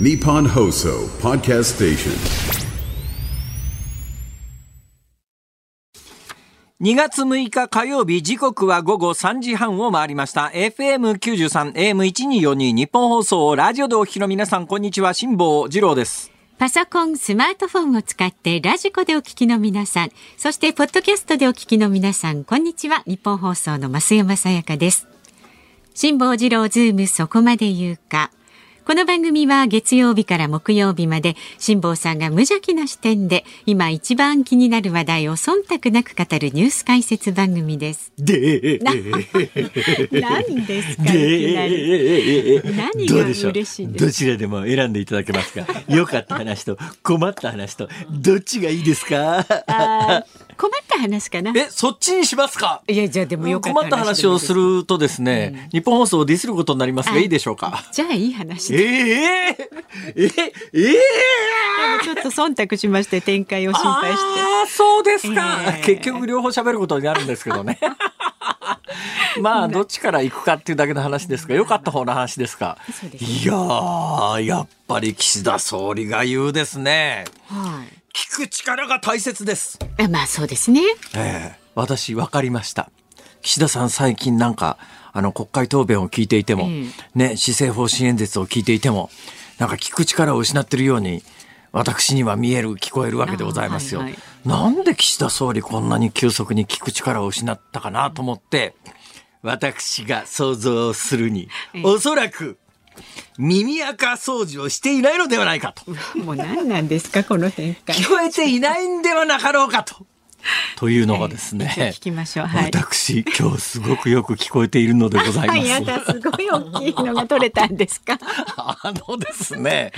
Nippon Hoso Podcast Station. 2月6日火曜日時刻は午後3時半を回りました FM93 AM1242 日本放送ラジオでお聞きの皆さんこんにちは辛坊治郎ですパソコン、スマートフォンを使ってラジコでお聞きの皆さん、そしてポッドキャストでお聞きの皆さん、こんにちは。日本放送の増山さやかです。辛坊治郎ズームそこまで言うか。この番組は月曜日から木曜日まで辛坊さんが無邪気な視点で今一番気になる話題を忖度なく語るニュース解説番組です。で 何ですかいきなり何が嬉しいんですどちらでも選んでいただけますか？良かった話と困った話とどっちがいいですか？困った話かな。えそっちにしますか？いやじゃあでもよかった困った話をするとですね、日本放送をディスることになりますがあい。いでしょうか？じゃあいい話えで。ええええちょっと忖度しまして展開を心配して。ああそうですか、ええ結局両方喋ることになるんですけどね。まあどっちから行くかっていうだけの話ですが良かった方の話ですかいやーやっぱり岸田総理が言うですね。はい。聞く力が大切です。あまあそうですね。ええ私分かりました。岸田さん最近なんかあの国会答弁を聞いていても、えね施政方針演説を聞いていてもなんか聞く力を失ってるように私には見える聞こえるわけでございますよ、あはいはい。なんで岸田総理こんなに急速に聞く力を失ったかなと思って私が想像するにええ。おそらく耳垢掃除をしていないのではないかと もう何なんですかこの展開。聞こえていないんではなかろうかと。というのがですね、ええ聞きましょうはい私今日すごくよく聞こえているのでございます。はい、やだ、すごい大きいのが取れたんですか？あのですね、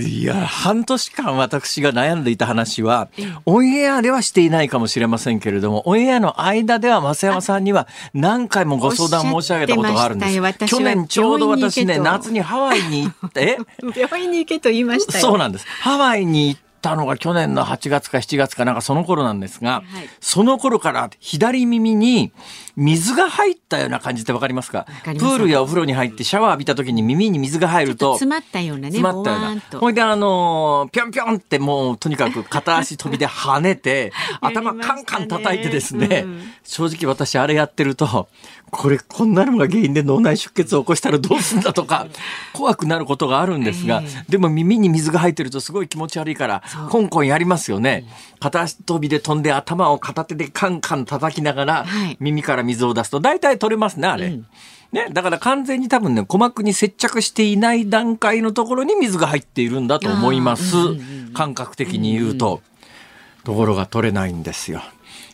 いや半年間私が悩んでいた話は、オンエアではしていないかもしれませんけれどもオンエアの間では増山さんには何回もご相談申し上げたことがあるんです去よ年ちょうど私ね夏にハワイに行って 病院に行けと言いましたよ。そうなんです。ハワイに行ったのが去年の8月か7月かなんかその頃なんですが、はい。その頃から左耳に水が入ったような感じってわかりますか？プールやお風呂に入ってシャワー浴びた時に耳に水が入ると。詰まったようなね、詰まったような。ほいであのーぴょんぴょんってもうとにかく片足飛びで跳ねて、頭カンカン叩いてですね、うん。正直私あれやってると、これこんなのが原因で脳内出血を起こしたらどうすんだとか、怖くなることがあるんですが、えでも耳に水が入ってるとすごい気持ち悪いから、コンコンやりますよね。片足飛びで飛んで頭を片手でカンカン叩きながらはい、耳から水を出すと大体取れますね、あれ。ね、だから完全に多分ね、鼓膜に接着していない段階のところに水が入っているんだと思います。感覚的に言うと。ところが取れないんですよ。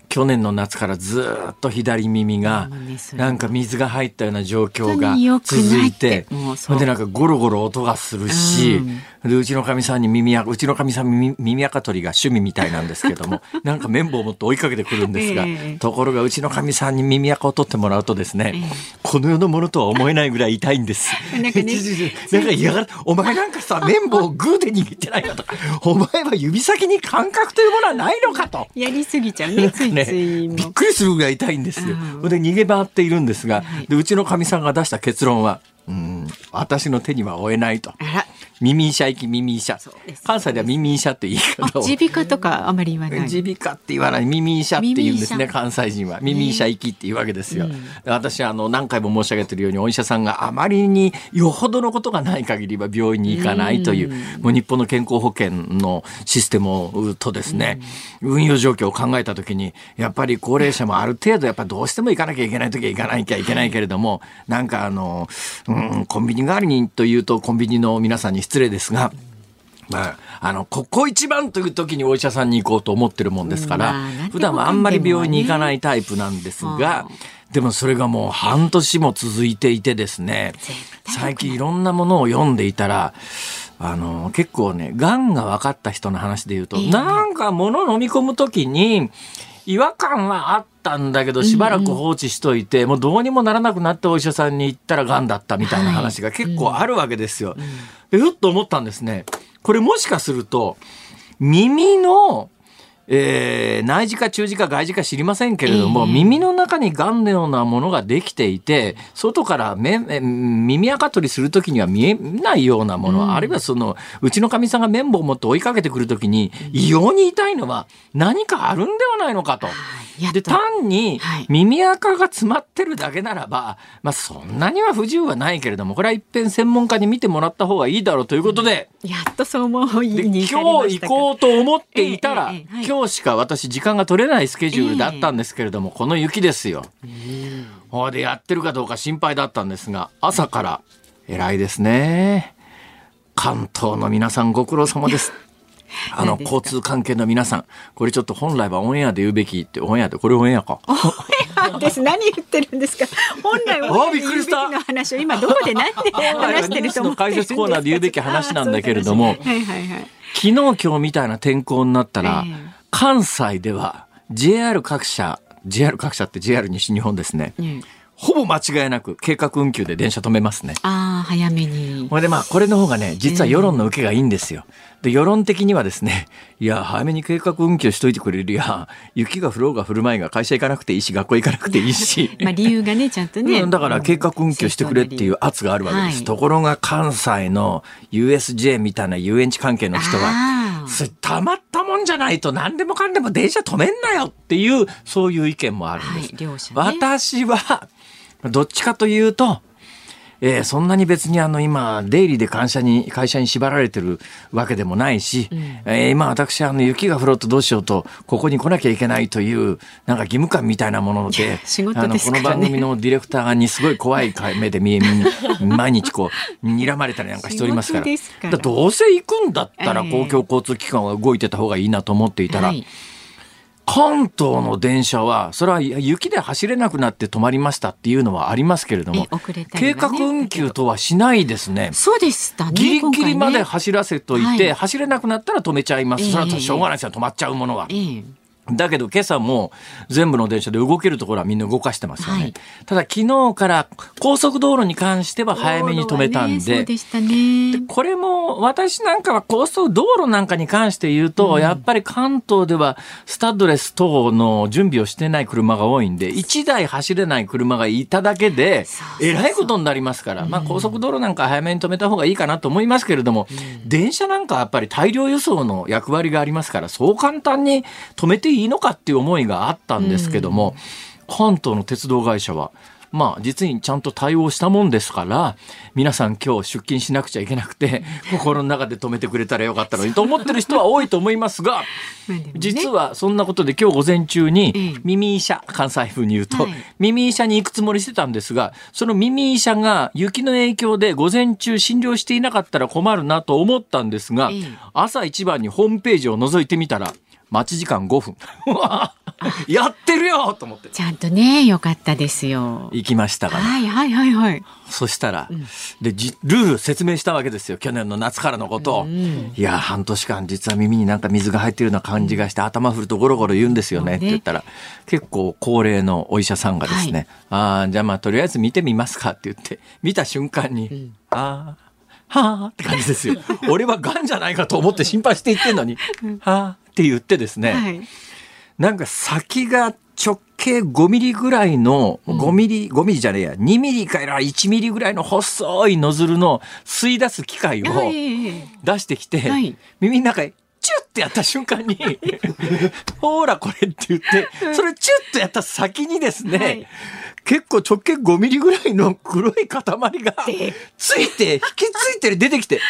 去年の夏からずーっと左耳がなんか水が入ったような状況が続いっててもうそそうれでなんかゴロゴロ音がするし、うんでうちのかみさんに耳あうちのかみさん耳耳垢取りが趣味みたいなんですけども なんか綿棒を持って追いかけてくるんですが、ええところがうちのかみさんに耳垢を取ってもらうとですね、この世のものとは思えないぐらい痛いんです。なんかね なんか嫌がるお前なんかさ綿棒をグーで握ってないかとかお前は指先に感覚というものはないのかと。やりすぎちゃうね、ついねついもびっくりするぐらい痛いんですよ。で逃げ回っているんですが、でうちのかみさんが出した結論は、うん、私の手には負えないと。耳医者行き耳医。関西では耳医者って言い方を。耳鼻科とかあまり言わない。耳鼻科って言わない。耳医者って言うんですね関西人は。耳医者行きっていうわけですよ、私はあの何回も申し上げてるようにお医者さんがあまりによほどのことがない限りは病院に行かないというもう日本の健康保険のシステムとですね運用状況を考えた時にやっぱり高齢者もある程度やっぱどうしても行かなきゃいけない時は行かなきゃいけないけれどもなんかあの、うん、コンビニ代わりにというとコンビニの皆さんに失礼ですがまあ、あの、ここ一番という時にお医者さんに行こうと思ってるもんですから、普段はあんまり病院に行かないタイプなんですが、でもそれがもう半年も続いていてですね、最近いろんなものを読んでいたら、あの、結構ね、癌が分かった人の話で言うと、なんか物飲み込む時に、違和感はあったんだけどしばらく放置しといて、もうどうにもならなくなってお医者さんに行ったら癌だったみたいな話が結構あるわけですよ。でふっと思ったんですね。これもしかすると耳の、えー内耳か中耳か外耳か知りませんけれども、ええ。耳の中に癌のようなものができていて外から目え耳垢取りするときには見えないようなもの、あるいはそのうちのかみさんが綿棒を持って追いかけてくるときに異様に痛いのは何かあるんではないのかと。っと単にはい耳垢が詰まってるだけならば、まあ、そんなには不自由はないけれどもこれは一遍専門家に見てもらった方がいいだろうということで。やっとそう思いでに今日行こうと思っていたら、ええええはい今日しか私時間が取れないスケジュールだったんですけれども、この雪ですよ。ほいでやってるかどうか心配だったんですが朝から偉いですね。関東の皆さんご苦労様です。あの交通関係の皆さんこれちょっと本来はオンエアで言うべきってオンエアでこれオンエアか。です。何言ってるんですか？本来あはびっくりした。の話を今どこで何で話してると思ってるんですか解説コーナーで言うべき話なんだけれども昨日今日みたいな天候になったら、ええ。関西では JR 各社 JR 各社って JR 西日本ですね、うんほぼ間違いなく計画運休で電車止めますね。ああ早めに。これでまあこれの方がね実は世論の受けがいいんですよ。で世論的にはですね いや早めに計画運休しといてくれるや雪が降ろうが降る前が会社行かなくていいし学校行かなくていいし。まあ理由がねちゃんとね、うんだから計画運休してくれっていう圧があるわけです。はいところが関西の USJ みたいな遊園地関係の人はたまったもんじゃないと何でもかんでも電車止めんなよっていうそういう意見もあるんです。はいね私はどっちかというと、えーそんなに別にあの今出入りで会社に会社に縛られてるわけでもないし、えー今私あの雪が降ろうとどうしようとここに来なきゃいけないというなんか義務感みたいなもので仕事あのこの番組のディレクターにすごい怖い目で見え 毎日こう睨まれたりなんかしておりますからどうせ行くんだったらええ。公共交通機関は動いてた方がいいなと思っていたら、はい関東の電車はそれは雪で走れなくなって止まりましたっていうのはありますけれども、え遅れたり計画運休とはしないですね。そうでしたねギリギリまで走らせといて、はい走れなくなったら止めちゃいます。ええそれはしょうがないですよ、止まっちゃうものは。ええだけど今朝も全部の電車で動けるところはみんな動かしてますよね。はい。ただ昨日から高速道路に関しては早めに止めたんで、ねでしたね。これも私なんかは高速道路なんかに関して言うと、やっぱり関東ではスタッドレス等の準備をしてない車が多いんで、1台走れない車がいただけでえらいことになりますから、まあ高速道路なんか早めに止めた方がいいかなと思いますけれども、電車なんかはやっぱり大量輸送の役割がありますから、そう簡単に止めていいのかっていう思いがあったんですけども、関東の鉄道会社は、まあ実にちゃんと対応したもんですから皆さん今日出勤しなくちゃいけなくて 心の中で止めてくれたらよかったのにと思ってる人は多いと思いますが実はそんなことで今日午前中にええ。耳医者関西風に言うとはい。耳医者に行くつもりしてたんですがその耳医者が雪の影響で午前中診療していなかったら困るなと思ったんですがええ。朝一番にホームページを覗いてみたら待ち時間5分。うわやってるよと思って。ちゃんとね良かったですよ。行きましたから。はいはいはいはい。そしたら、でじルール説明したわけですよ去年の夏からのことを、いや半年間実は耳になんか水が入ってるような感じがして、頭振るとゴロゴロ言うんですよねって言ったら結構高齢のお医者さんがですね「ああじゃあまあとりあえず見てみますか」って言って見た瞬間に「ああはあ」って感じですよ。俺はがんじゃないかと思って心配して言ってんのに「はあ」って言ってですね、はい。なんか先が直径5ミリぐらいの、5ミリ、5ミリじゃねえや、2ミリから1ミリぐらいの細いノズルの吸い出す機械をはい出してきて、はい。耳の中へチュッてやった瞬間に、ほらこれって言って、それチュッとやった先にですね、はい結構直径5ミリぐらいの黒い塊がでついて、引きついて出てきて、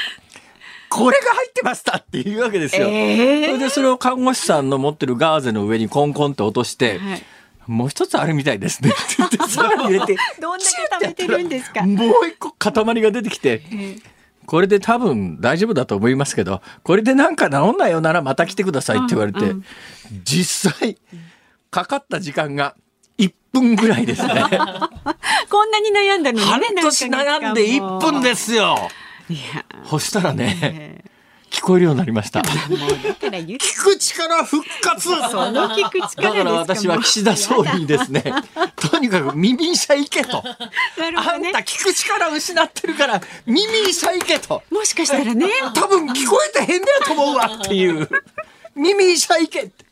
これが入ってましたっていうわけですよ。ええそれでそれを看護師さんの持ってるガーゼの上にコンコンって落として、はい。もう一つあるみたいですね。って言ってさらに入れてどんだけ食べてるんですか。もう一個塊が出てきてこれで多分大丈夫だと思いますけどこれでなんか治んないよならまた来てくださいって言われて、実際かかった時間が1分ぐらいですね。こんなに悩んだのにね半年悩んで1分ですすよいやそしたらね聞こえるようになりました。聞く力復活。その聞く力だから私は岸田総理にですね、とにかく耳医者行けと。なるほどね。あんた聞く力失ってるから耳医者行けと。もしかしたらね。多分聞こえてへんねやと思うわっていう。耳医者行けって。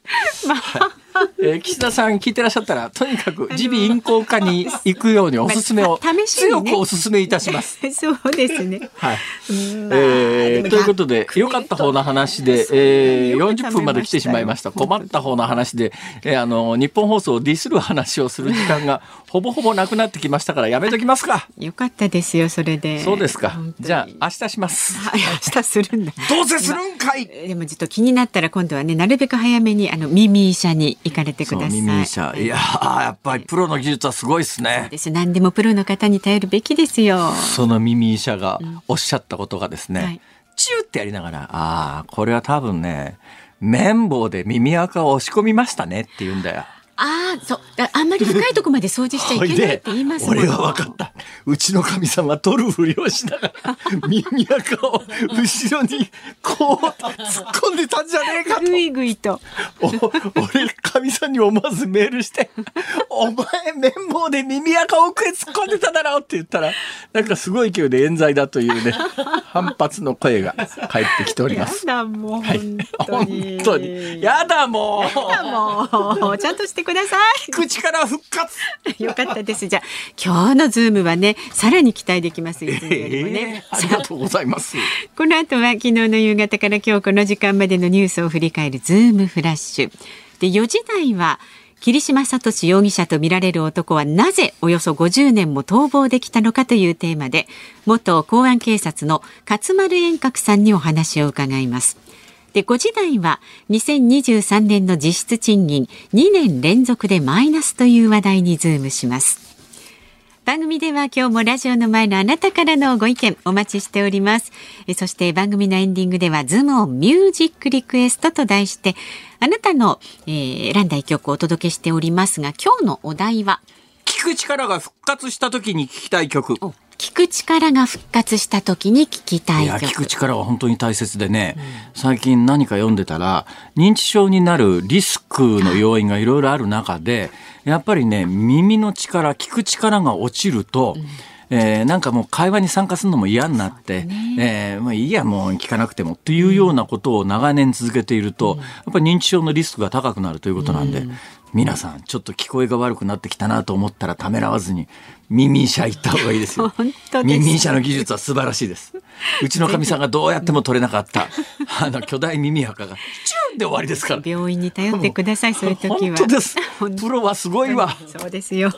はい えー、岸田さん聞いてらっしゃったらとにかく耳鼻咽喉科に行くようにおすすめを強くおすすめいたします。そうですね。はい。えー、ということで良かった方の話で、えー、40分まで来てしまいました。困った方の話で、えー、あの日本放送をディスる話をする時間が ほぼほぼなくなってきましたからやめときますか。よかったですよそれで。そうですか。じゃあ明日します。はい明日するんだ。どうせするんかい。でもちょっと気になったら今度はねなるべく早めにあの耳医者に行かれてください。耳医者いややっぱりプロの技術はすごいですね。です何でもプロの方に頼るべきですよ。その耳医者がおっしゃったことがですね、うんはい、チューってやりながらああこれは多分ね綿棒で耳垢を押し込みましたねって言うんだよ。ああ、そう。あんまり深いとこまで掃除しちゃいけないって言いますもん 俺は分かった。うちの神様は取るふりをしながら、耳垢を後ろにこう突っ込んでたんじゃねえかと。ぐいぐいと。俺、神さんに思わずメールして、お前、綿棒で耳垢奥へ突っ込んでただろうって言ったら、なんかすごい勢いで冤罪だというね、反発の声が返ってきております。やだもう、はい、本当に。やだもう。やだもう。ちゃんとしてください。聞く力復活。よかったです。じゃあ今日のズームはねさらに期待できますよ、ね えー、ありがとうございます。この後は昨日の夕方から今日この時間までのニュースを振り返るズームフラッシュ。で4時台は桐島聡容疑者とみられる男はなぜおよそ50年も逃亡できたのかというテーマで元公安警察の勝丸円覚さんにお話を伺います。で5時台は2023年の実質賃金2年連続でマイナスという話題にズームします。番組では今日もラジオの前のあなたからのご意見お待ちしております。えそして番組のエンディングではズームオンミュージックリクエストと題してあなたの、えー、選んだ一曲をお届けしておりますが今日のお題は？聞く力が復活した時に聞きたい曲聞く力が復活した時に聞きたい曲。いや、聞く力は本当に大切でね、うん、最近何か読んでたら、認知症になるリスクの要因がいろいろある中で、やっぱりね、耳の力、聞く力が落ちると、うん。えー、なんかもう会話に参加するのも嫌になって、ね。えー、まあいいやもう聞かなくてもっていうようなことを長年続けていると、うん、やっぱり認知症のリスクが高くなるということなんで、うん、皆さんちょっと聞こえが悪くなってきたなと思ったらためらわずに耳医者行った方がいいですよ。耳医者の技術は素晴らしいです。うちのかみさんがどうやっても取れなかった あの巨大耳垢がチュンで終わりですから。病院に頼ってください、そういう時は。本当です。プロはすごいわ。そうですよ。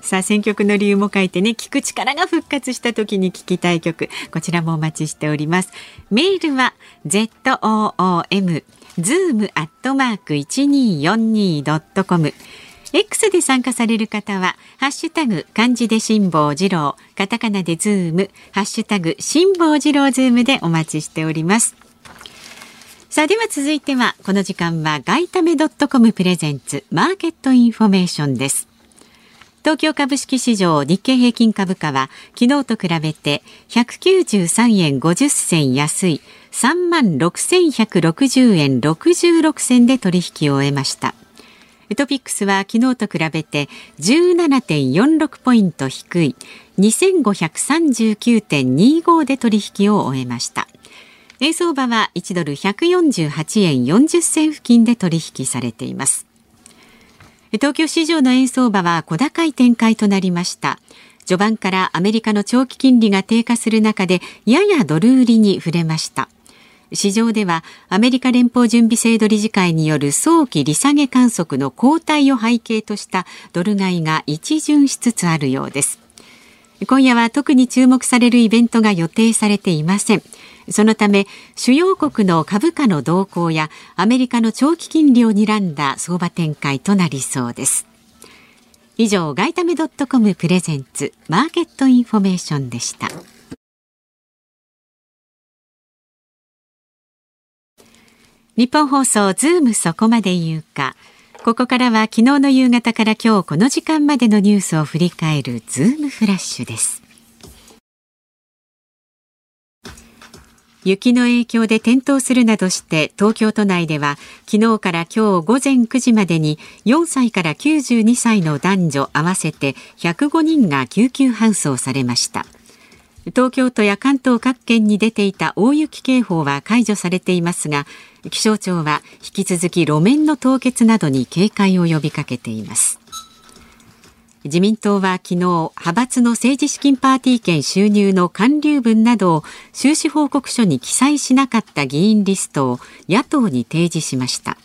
さあ選曲の理由も書いてね、聞く力が復活した時に聞きたい曲、こちらもお待ちしております。メールは z o o m zoom アットマーク一二四二ドットコム。X で参加される方は、ハッシュタグ漢字で辛坊治郎、カタカナでズーム、ハッシュタグ辛坊治郎ズームでお待ちしております。さあでは続いてはこの時間は外為ドットコムプレゼンツマーケットインフォメーションです。東京株式市場日経平均株価は昨日と比べて193円50銭安い3万6160円66銭で取引を終えました。トピックスは昨日と比べて17.46ポイント低い2539.25で取引を終えました。円相場は1ドル148円40銭付近で取引されています。東京市場の円相場は小高い展開となりました序盤からアメリカの長期金利が低下する中でややドル売りに触れました市場ではアメリカ連邦準備制度理事会による早期利下げ観測の後退を背景としたドル買いが一巡しつつあるようです。今夜は特に注目されるイベントが予定されていません。そのため主要国の株価の動向やアメリカの長期金利を睨んだ相場展開となりそうです。以上外為ドットコムプレゼンツマーケットインフォメーションでした。ニッポン放送ズームそこまで言うか。ここからは昨日の夕方から今日この時間までのニュースを振り返るズームフラッシュです。雪の影響で転倒するなどして東京都内では昨日から今日午前9時までに4歳から92歳の男女合わせて105人が救急搬送されました。東京都や関東各県に出ていた大雪警報は解除されていますが気象庁は引き続き路面の凍結などに警戒を呼びかけています。自民党は昨日派閥の政治資金パーティー券収入の還流分などを収支報告書に記載しなかった議員リストを野党に提示しました。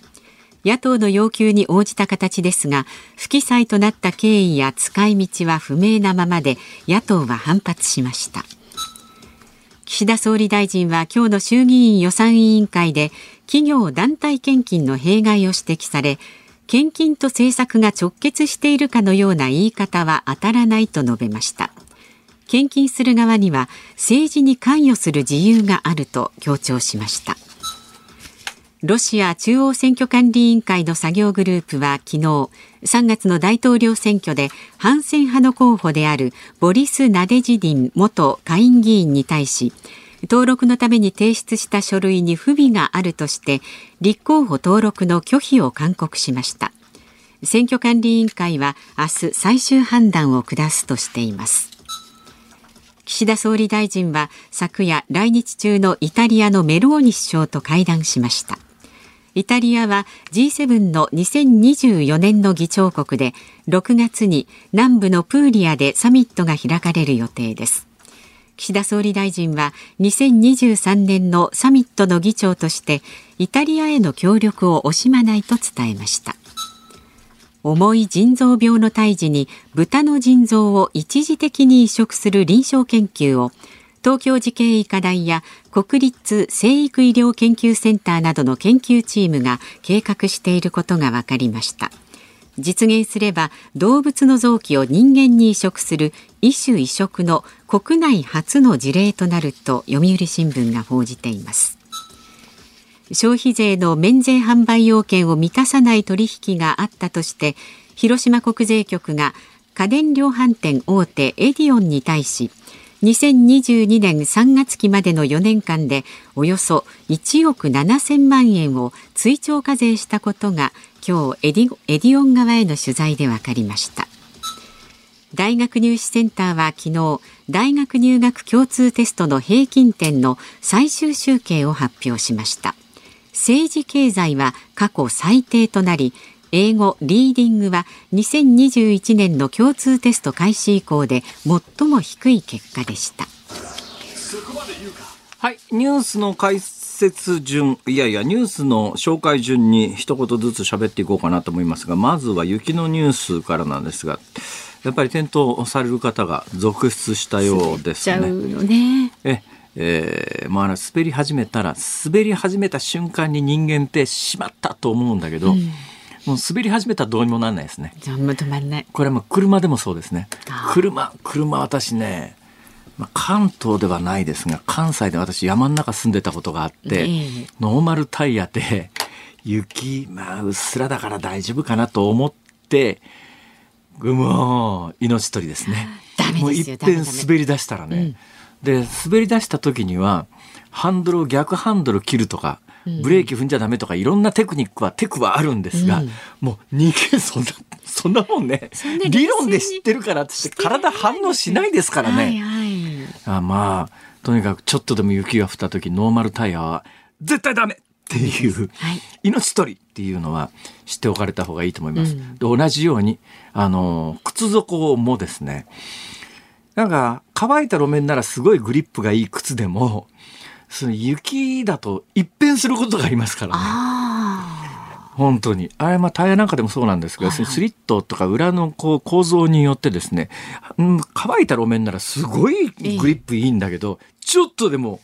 野党の要求に応じた形ですが不記載となった経緯や使い道は不明なままで野党は反発しました。岸田総理大臣は今日の衆議院予算委員会で企業団体献金の弊害を指摘され献金と政策が直結しているかのような言い方は当たらないと述べました。献金する側には政治に関与する自由があると強調しました。ロシア中央選挙管理委員会の作業グループは昨日3月の大統領選挙で反戦派の候補であるボリス・ナデジディン元下院議員に対し登録のために提出した書類に不備があるとして立候補登録の拒否を勧告しました。選挙管理委員会は明日最終判断を下すとしています。岸田総理大臣は昨夜来日中のイタリアのメローニ首相と会談しました。イタリアは G7 の2024年の議長国で6月に南部のプーリアでサミットが開かれる予定です。岸田総理大臣は2023年のサミットの議長としてイタリアへの協力を惜しまないと伝えました。重い腎臓病の胎児に豚の腎臓を一時的に移植する臨床研究を東京慈恵医科大や国立生育医療研究センターなどの研究チームが計画していることが分かりました。実現すれば動物の臓器を人間に移植する異種移植の国内初の事例となると読売新聞が報じています。消費税の免税販売要件を満たさない取引があったとして広島国税局が家電量販店大手エディオンに対し2022年3月期までの4年間でおよそ1億7000万円を追徴課税したことが今日エディエディオン側への取材で分かりました。大学入試センターは昨日大学入学共通テストの平均点の最終集計を発表しました。政治経済は過去最低となり英語リーディングは2021年の共通テスト開始以降で最も低い結果でした。はいニュースの解説順いやいやニュースの紹介順に一言ずつ喋っていこうかなと思いますがまずは雪のニュースからなんですがやっぱり転倒される方が続出したようですね。ね。ええー、まあ滑り始めたら滑り始めた瞬間に人間ってしまったと思うんだけど、うん、もう滑り始めたらどうにもなんないですね。止まんない。これはもう車でもそうですね。車車私ねまあ、関東ではないですが関西で私山の中住んでたことがあって、えー、ノーマルタイヤで雪まあうっすらだから大丈夫かなと思ってもう命取りですね。もう一遍滑り出したらね、うん、で滑り出した時にはハンドルを逆ハンドル切るとかブレーキ踏んじゃダメとかいろんなテクニックはテクはあるんですが、うん、もう人間そんな そんなもんね理論で知ってるからって体反応しないですからね。はいはい。あまあとにかくちょっとでも雪が降った時ノーマルタイヤは絶対ダメっていう、はい、命取りっていうのは知っておかれた方がいいと思います。うん、で同じようにあの靴底もですねなんか乾いた路面ならすごいグリップがいい靴でもその雪だと一変することがありますからね。本当に。あれ、まあ、タイヤなんかでもそうなんですが、はいはい、スリットとか裏のこう構造によってですね、うん、乾いた路面ならすごいグリップいいんだけど、ちょっとでも、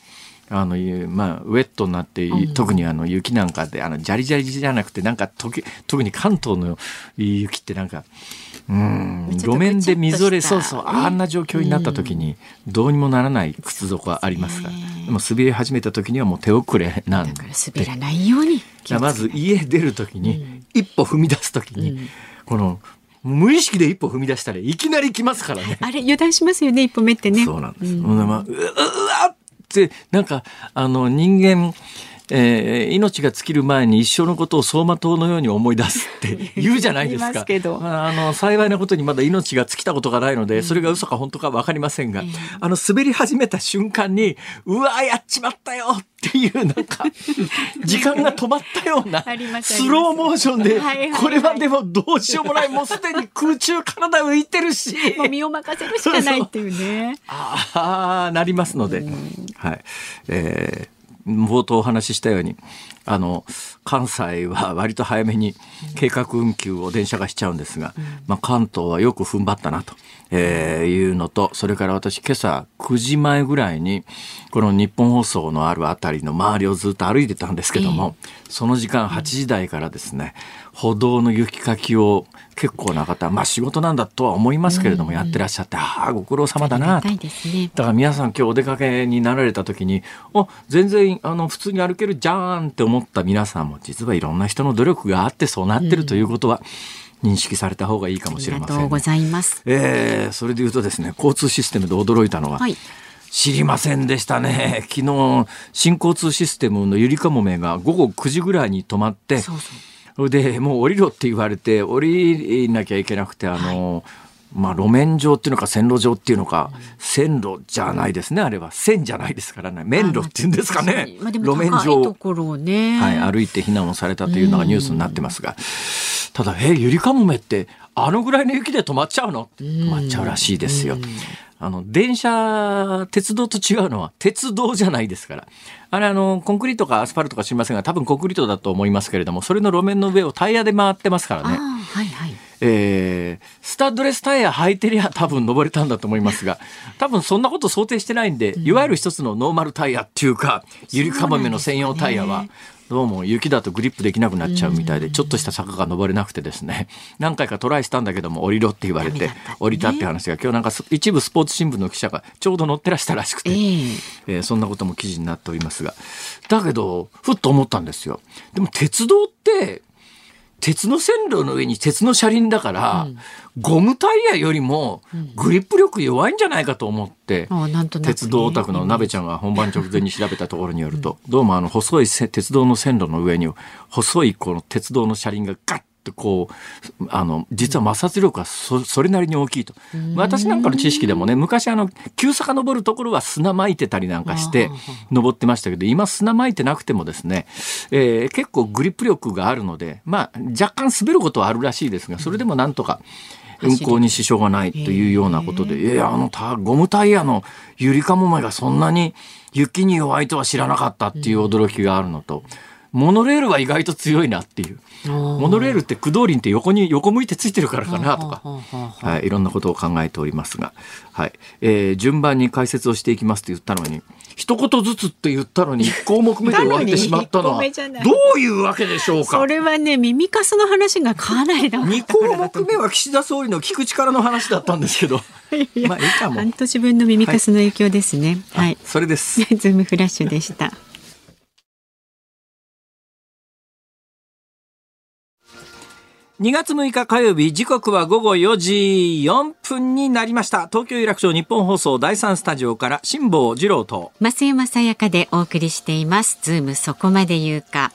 あの、まあ、ウェットになって、特にあの、雪なんかで、あの、ジャリジャリじゃなくて、なんか、特に関東の雪ってなんか、うん。路面でみぞれそうそう。あんな状況になった時にどうにもならない靴底はありますが、でも滑り始めた時にはもう手遅れなんで。滑らないようにまず家出る時に、一歩踏み出す時に、この無意識で一歩踏み出したらいきなり来ますからね。あれ油断しますよね一歩目ってね。そうなんです。うん、まあ、ううわってなんかあの人間えー命が尽きる前に一生のことを走馬灯のように思い出すって 言うじゃないですか。すけどまあ、あの幸いなことにまだ命が尽きたことがないので、それが嘘か本当か分かりませんが、あの滑り始めた瞬間にうわやっちまったよっていうなんか 時間が止まったようなスローモーションで、これはでもどうしようもないもうすでに空中体浮いてるし。もう身を任せるしかないっていうね。ああ、なりますので、はい。えー冒頭お話ししたように、あの、関西は割と早めに計画運休を電車がしちゃうんですが、まあ関東はよく踏ん張ったなと、えーいうのと、それから私今朝9時前ぐらいに、この日本放送のあるあたりの周りをずっと歩いてたんですけども、その時間8時台からですね、歩道の雪かきを結構な方、まあ仕事なんだとは思いますけれども、やってらっしゃって、ああ、ご苦労様だなね。だから皆さん今日お出かけになられた時に、お、全然あの普通に歩けるじゃーんって思った皆さんも実はいろんな人の努力があってそうなってるということは認識された方がいいかもしあれません、りがとうございます。えーそれで言うとですね、交通システムで驚いたのは、はい。知りませんでしたね。昨日、新交通システムのゆりかもめが午後9時ぐらいに止まって、そうそう。でもう降りろって言われて降りなきゃいけなくてあの、まあ路面上っていうのか線路上っていうのか、線路じゃないですねあれは。線じゃないですからね。面路っていうんですかね、まあ、路面高いと上、ころをね。はい、歩いて避難をされたというのがニュースになってますが、ただえゆりかもめってあのぐらいの雪で止まっちゃうの？って止まっちゃうらしいですよ。あの電車鉄道と違うのは鉄道じゃないですからあれあのコンクリートかアスファルトか知りませんが多分コンクリートだと思いますけれどもそれの路面の上をタイヤで回ってますからね、はいはい。えースタッドレスタイヤ履いてりゃ多分登れたんだと思いますが 多分そんなこと想定してないんで、いわゆる一つのノーマルタイヤっていうかゆりかもめの専用タイヤは。どうも雪だとグリップできなくなっちゃうみたいで、ちょっとした坂が登れなくてですね。何回かトライしたんだけども降りろって言われて降りたって話が今日なんかす一部スポーツ新聞の記者がちょうど載ってらしたらしくて、えそんなことも記事になっておりますが。だけどふっと思ったんですよ。でも鉄道って鉄の線路の上に鉄の車輪だから、ゴムタイヤよりもグリップ力弱いんじゃないかと思って、鉄道オタクの鍋ちゃんが本番直前に調べたところによると、どうもあの細いせ鉄道の線路の上に細いこの鉄道の車輪がガッとこうあの実は摩擦力がそそれなりに大きいと。私なんかの知識でもね昔あの急坂登るところは砂撒いてたりなんかして登ってましたけど今砂撒いてなくてもですね、えー結構グリップ力があるのでまあ若干滑ることはあるらしいですがそれでもなんとか運行に支障がないというようなことで、いや、あのタゴムタイヤのゆりかもめがそんなに雪に弱いとは知らなかったっていう驚きがあるのと、モノレールは意外と強いなっていう。モノレールって駆動輪って横に横向いてついてるからかなとか。はい、いろんなことを考えておりますが、はい、えー順番に解説をしていきますと言ったのに、一言ずつって言ったのに一項目目で終わってしまったのは、どういうわけでしょうか？そ。れはね耳かすの話がかなりだと思目目は岸田総理の聞く力の話だったんですけど、うまあいいかも。半年分の耳かすの影響ですね。はい、それです。ズームフラッシュでした2月6日火曜日時刻は午後4時4分になりました。東京有楽町日本放送第3スタジオから辛坊治郎と。増山さやかでお送りしています。ズームそこまで言うか。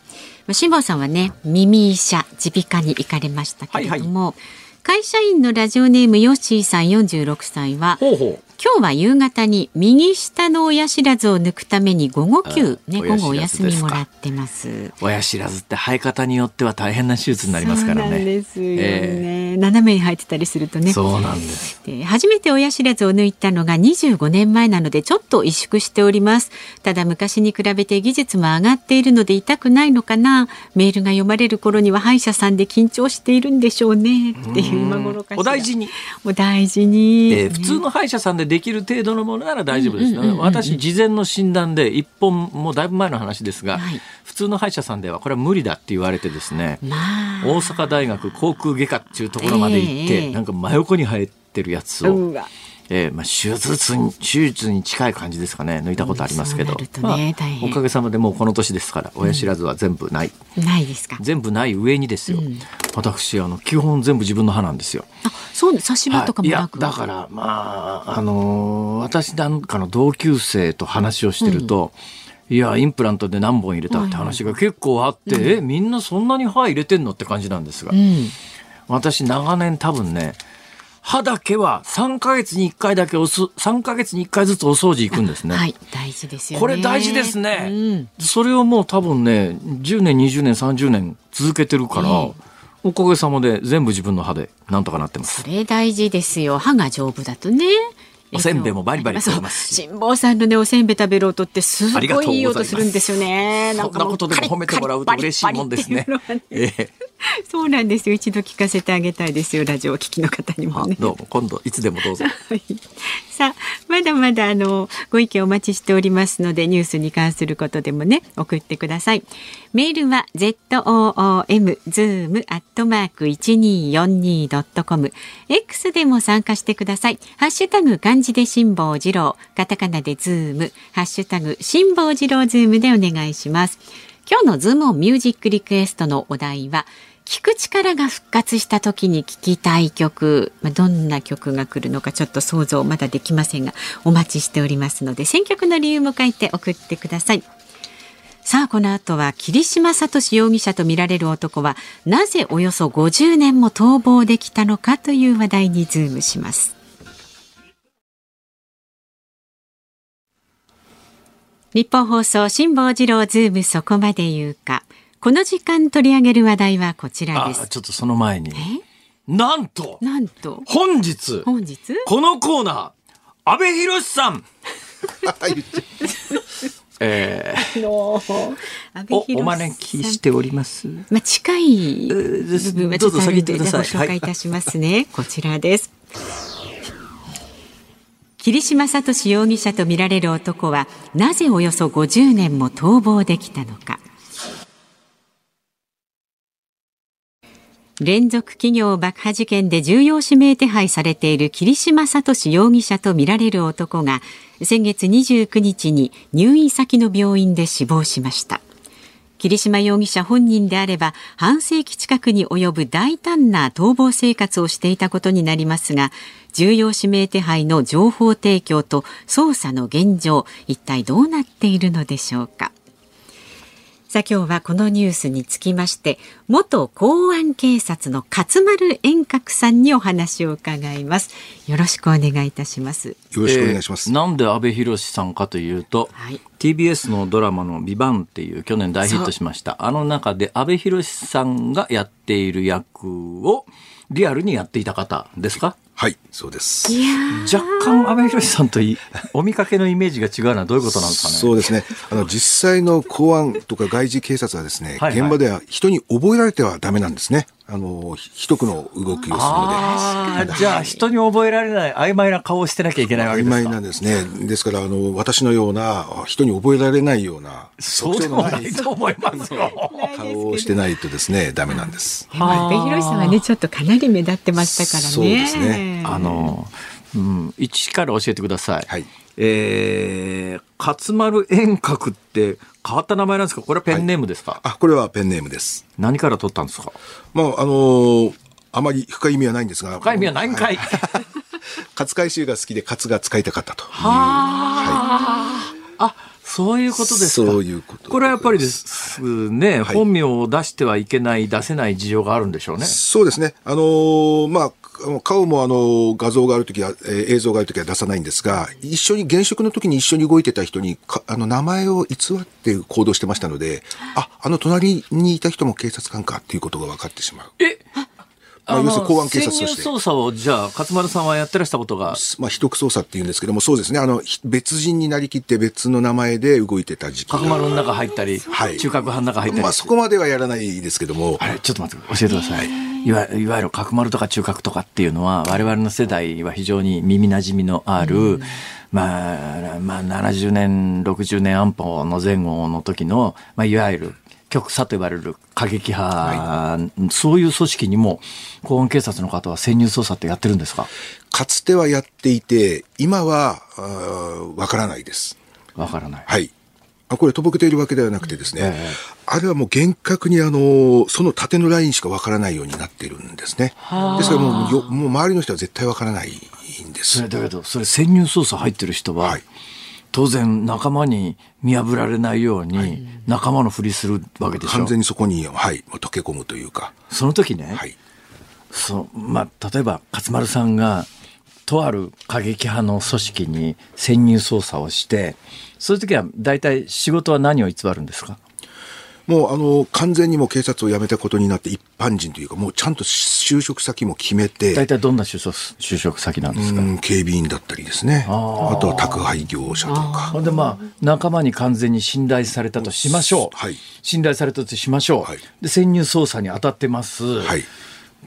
辛坊さんはね耳医者耳鼻科に行かれましたけれども、会社員のラジオネームヨッシーさん46歳はほうほう今日は夕方に右下の親知らずを抜くために午後休ねあ午後お休みもらってます。親知らずって生え方によっては大変な手術になりますからそうなんねですよね、え斜めに入ってたりするとね。そうなんです。で初めて親知らずを抜いたのが25年前なのでちょっと萎縮しております。ただ昔に比べて技術も上がっているので痛くないのかな。メールが読まれる頃には歯医者さんで緊張しているんでしょうね。っていう今頃かしら。お大事に、お大事に、えー普通の歯医者さんでできる程度のものなら大丈夫です、私事前の診断で一本もうだいぶ前の話ですが、はい。普通の歯医者さんではこれは無理だって言われてですね、まあ。大阪大学航空外科っていうところまで行って、ええ。なんか真横に生えてるやつを、えーまあ、手術に手術に近い感じですかね。抜いたことありますけど、ね。まあおかげさまでもうこの年ですから親知らずは全部ない、ないですか？全部ない上にですよ、私あの基本全部自分の歯なんですよ。あそう差し歯とかもい、いなく、やだからまああのー私なんかの同級生と話をしてると、いやインプラントで何本入れたって話が結構あって、えみんなそんなに歯入れてんの？って感じなんですが、うん。私長年多分ね歯だけは3ヶ月に1回だけおす3ヶ月に1回ずつお掃除行くんですね。はい、大事ですよね。これ大事ですね、うん。それをもう多分ね10年20年30年続けてるから、えおかげさまで全部自分の歯でなんとかなってますそれ大事ですよ。歯が丈夫だとね。おせんべいもバリバリ食べます辛坊さんのねおせんべい食べる音ってすごいいいい音するんですよね。そんなことでも褒めてもらうと嬉しいもんですねええそうなんですよ。一度聞かせてあげたいですよ。ラジオお聞きの方にもね。あどうも今度いつでもどうぞ はいさあまだまだあのご意見お待ちしておりますのでニュースに関することでもね送ってください。メールは z o o m zoom アットマーク一二四二ドットコム。X でも参加してください。ハッシュタグ漢字で辛坊治郎。カタカナでズーム。ハッシュタグ辛坊治郎ズームでお願いします。今日のズームオンミュージックリクエストのお題は聞く力が復活した時に聞きたい曲、まあ、どんな曲が来るのかちょっと想像まだできませんがお待ちしておりますので選曲の理由も書いて送ってください。さあこの後は桐島聡容疑者とみられる男はなぜおよそ50年も逃亡できたのかという話題にズームします。日本放送辛坊治郎ズームそこまで言うか。この時間取り上げる話題はこちらです。あちょっとその前に。なんとなんと？本日本日？このコーナー阿部寛さん。えー。の安倍お博お招きしております。まあ、近い部分はちょっとあで、どうぞ先行ってください。ご紹介いたしますね。こちらです。桐島聡容疑者とみられる男は、なぜおよそ50年も逃亡できたのか。連続企業爆破事件で重要指名手配されている桐島聡容疑者とみられる男が先月29日に入院先の病院で死亡しました。桐島容疑者本人であれば半世紀近くに及ぶ大胆な逃亡生活をしていたことになりますが重要指名手配の情報提供と捜査の現状一体どうなっているのでしょうか。さあ今日はこのニュースにつきまして元公安警察の勝丸円覚さんにお話を伺います。よろしくお願いいたします。よろしくお願いします。えーなんで阿部寛さんかというと、はい。TBS のドラマの「ビバンっていう去年大ヒットしました。あの中で阿部寛さんがやっている役をリアルにやっていた方ですか？はい、そうです。いや若干阿部寛さんといお見かけのイメージが違うのはどういうことなんですかね？そうですね。あの、実際の公安とか外事警察はですね、はいはい現場では人に覚えられてはダメなんですね。あの、ひ一区の動きをするので。ああじゃあ人に覚えられない曖昧な顔をしてなきゃいけないわけ曖ですか？昧なんですね。ですから、あの、私のような、人に覚えられないような、そうでもないと思いますよ。顔をしてないとですね、ダメなんです。阿部寛さんはねちょっとかなり目立ってましたからねそうですねあの、うん、一から教えてください。はいえー、勝丸円覚って変わった名前なんですか？これはペンネームですか、あ、これはペンネームです。何から取ったんですか？まあ、あの、あまり深い意味はないんですが。深い意味はないんかい。は 勝海舟が好きで、勝が使いたかったという。あ、そういうことですか。そういうことでこれはやっぱりですね、はい本名を出してはいけない、出せない事情があるんでしょうね。そうですね。あのーまあ、顔もあの画像があるときは、えー映像があるときは出さないんですが、一緒に現職の時に一緒に動いてた人にかあの名前を偽って行動してましたので、あ、あの隣にいた人も警察官かっていうことが分かってしまう。え？まあ要するに公安警察として。潜入捜査をじゃあ勝丸さんはやってらしたことが。まあ、秘匿捜査っていうんですけども、そうですね。あの、ひ別人になりきって別の名前で動いてた時期。角丸の中入ったり、はい。中核班の中入ったり、まあ、そこまではやらないですけども、あれちょっと待って教えてください、い、わいわゆる角丸とか中核とかっていうのは我々の世代は非常に耳なじみのある、まあ、まあ70年60年安保の前後の時の、まあ、いわゆる極左と呼ばれる過激派、そういう組織にも公安警察の方は潜入捜査ってやってるんですか？かつてはやっていて、今は、わからないです。わからない。はい。あこれ、とぼけているわけではなくてですね、ええあれはもう厳格にあの、その縦のラインしかわからないようになっているんですね。ですからもうよ、もう周りの人は絶対わからないんです。だけどそれ潜入捜査入ってる人は、はい当然仲間に見破られないように仲間のふりするわけでしょ、完全にそこに、はい、溶け込むというか。その時ね、はい。そうまあ、例えば勝丸さんがとある過激派の組織に潜入捜査をしてそういう時は大体仕事は何を偽るんですか？もう、あの、完全にもう警察を辞めたことになって一般人というか、もうちゃんと就職先も決めて、大体どんな就職就職先なんですか、うん、警備員だったりですね。あとは宅配業者とか。ほんでまあ仲間に完全に信頼されたとしましょう、はい信頼されたとしましょう、はいで潜入捜査に当たってます、はい。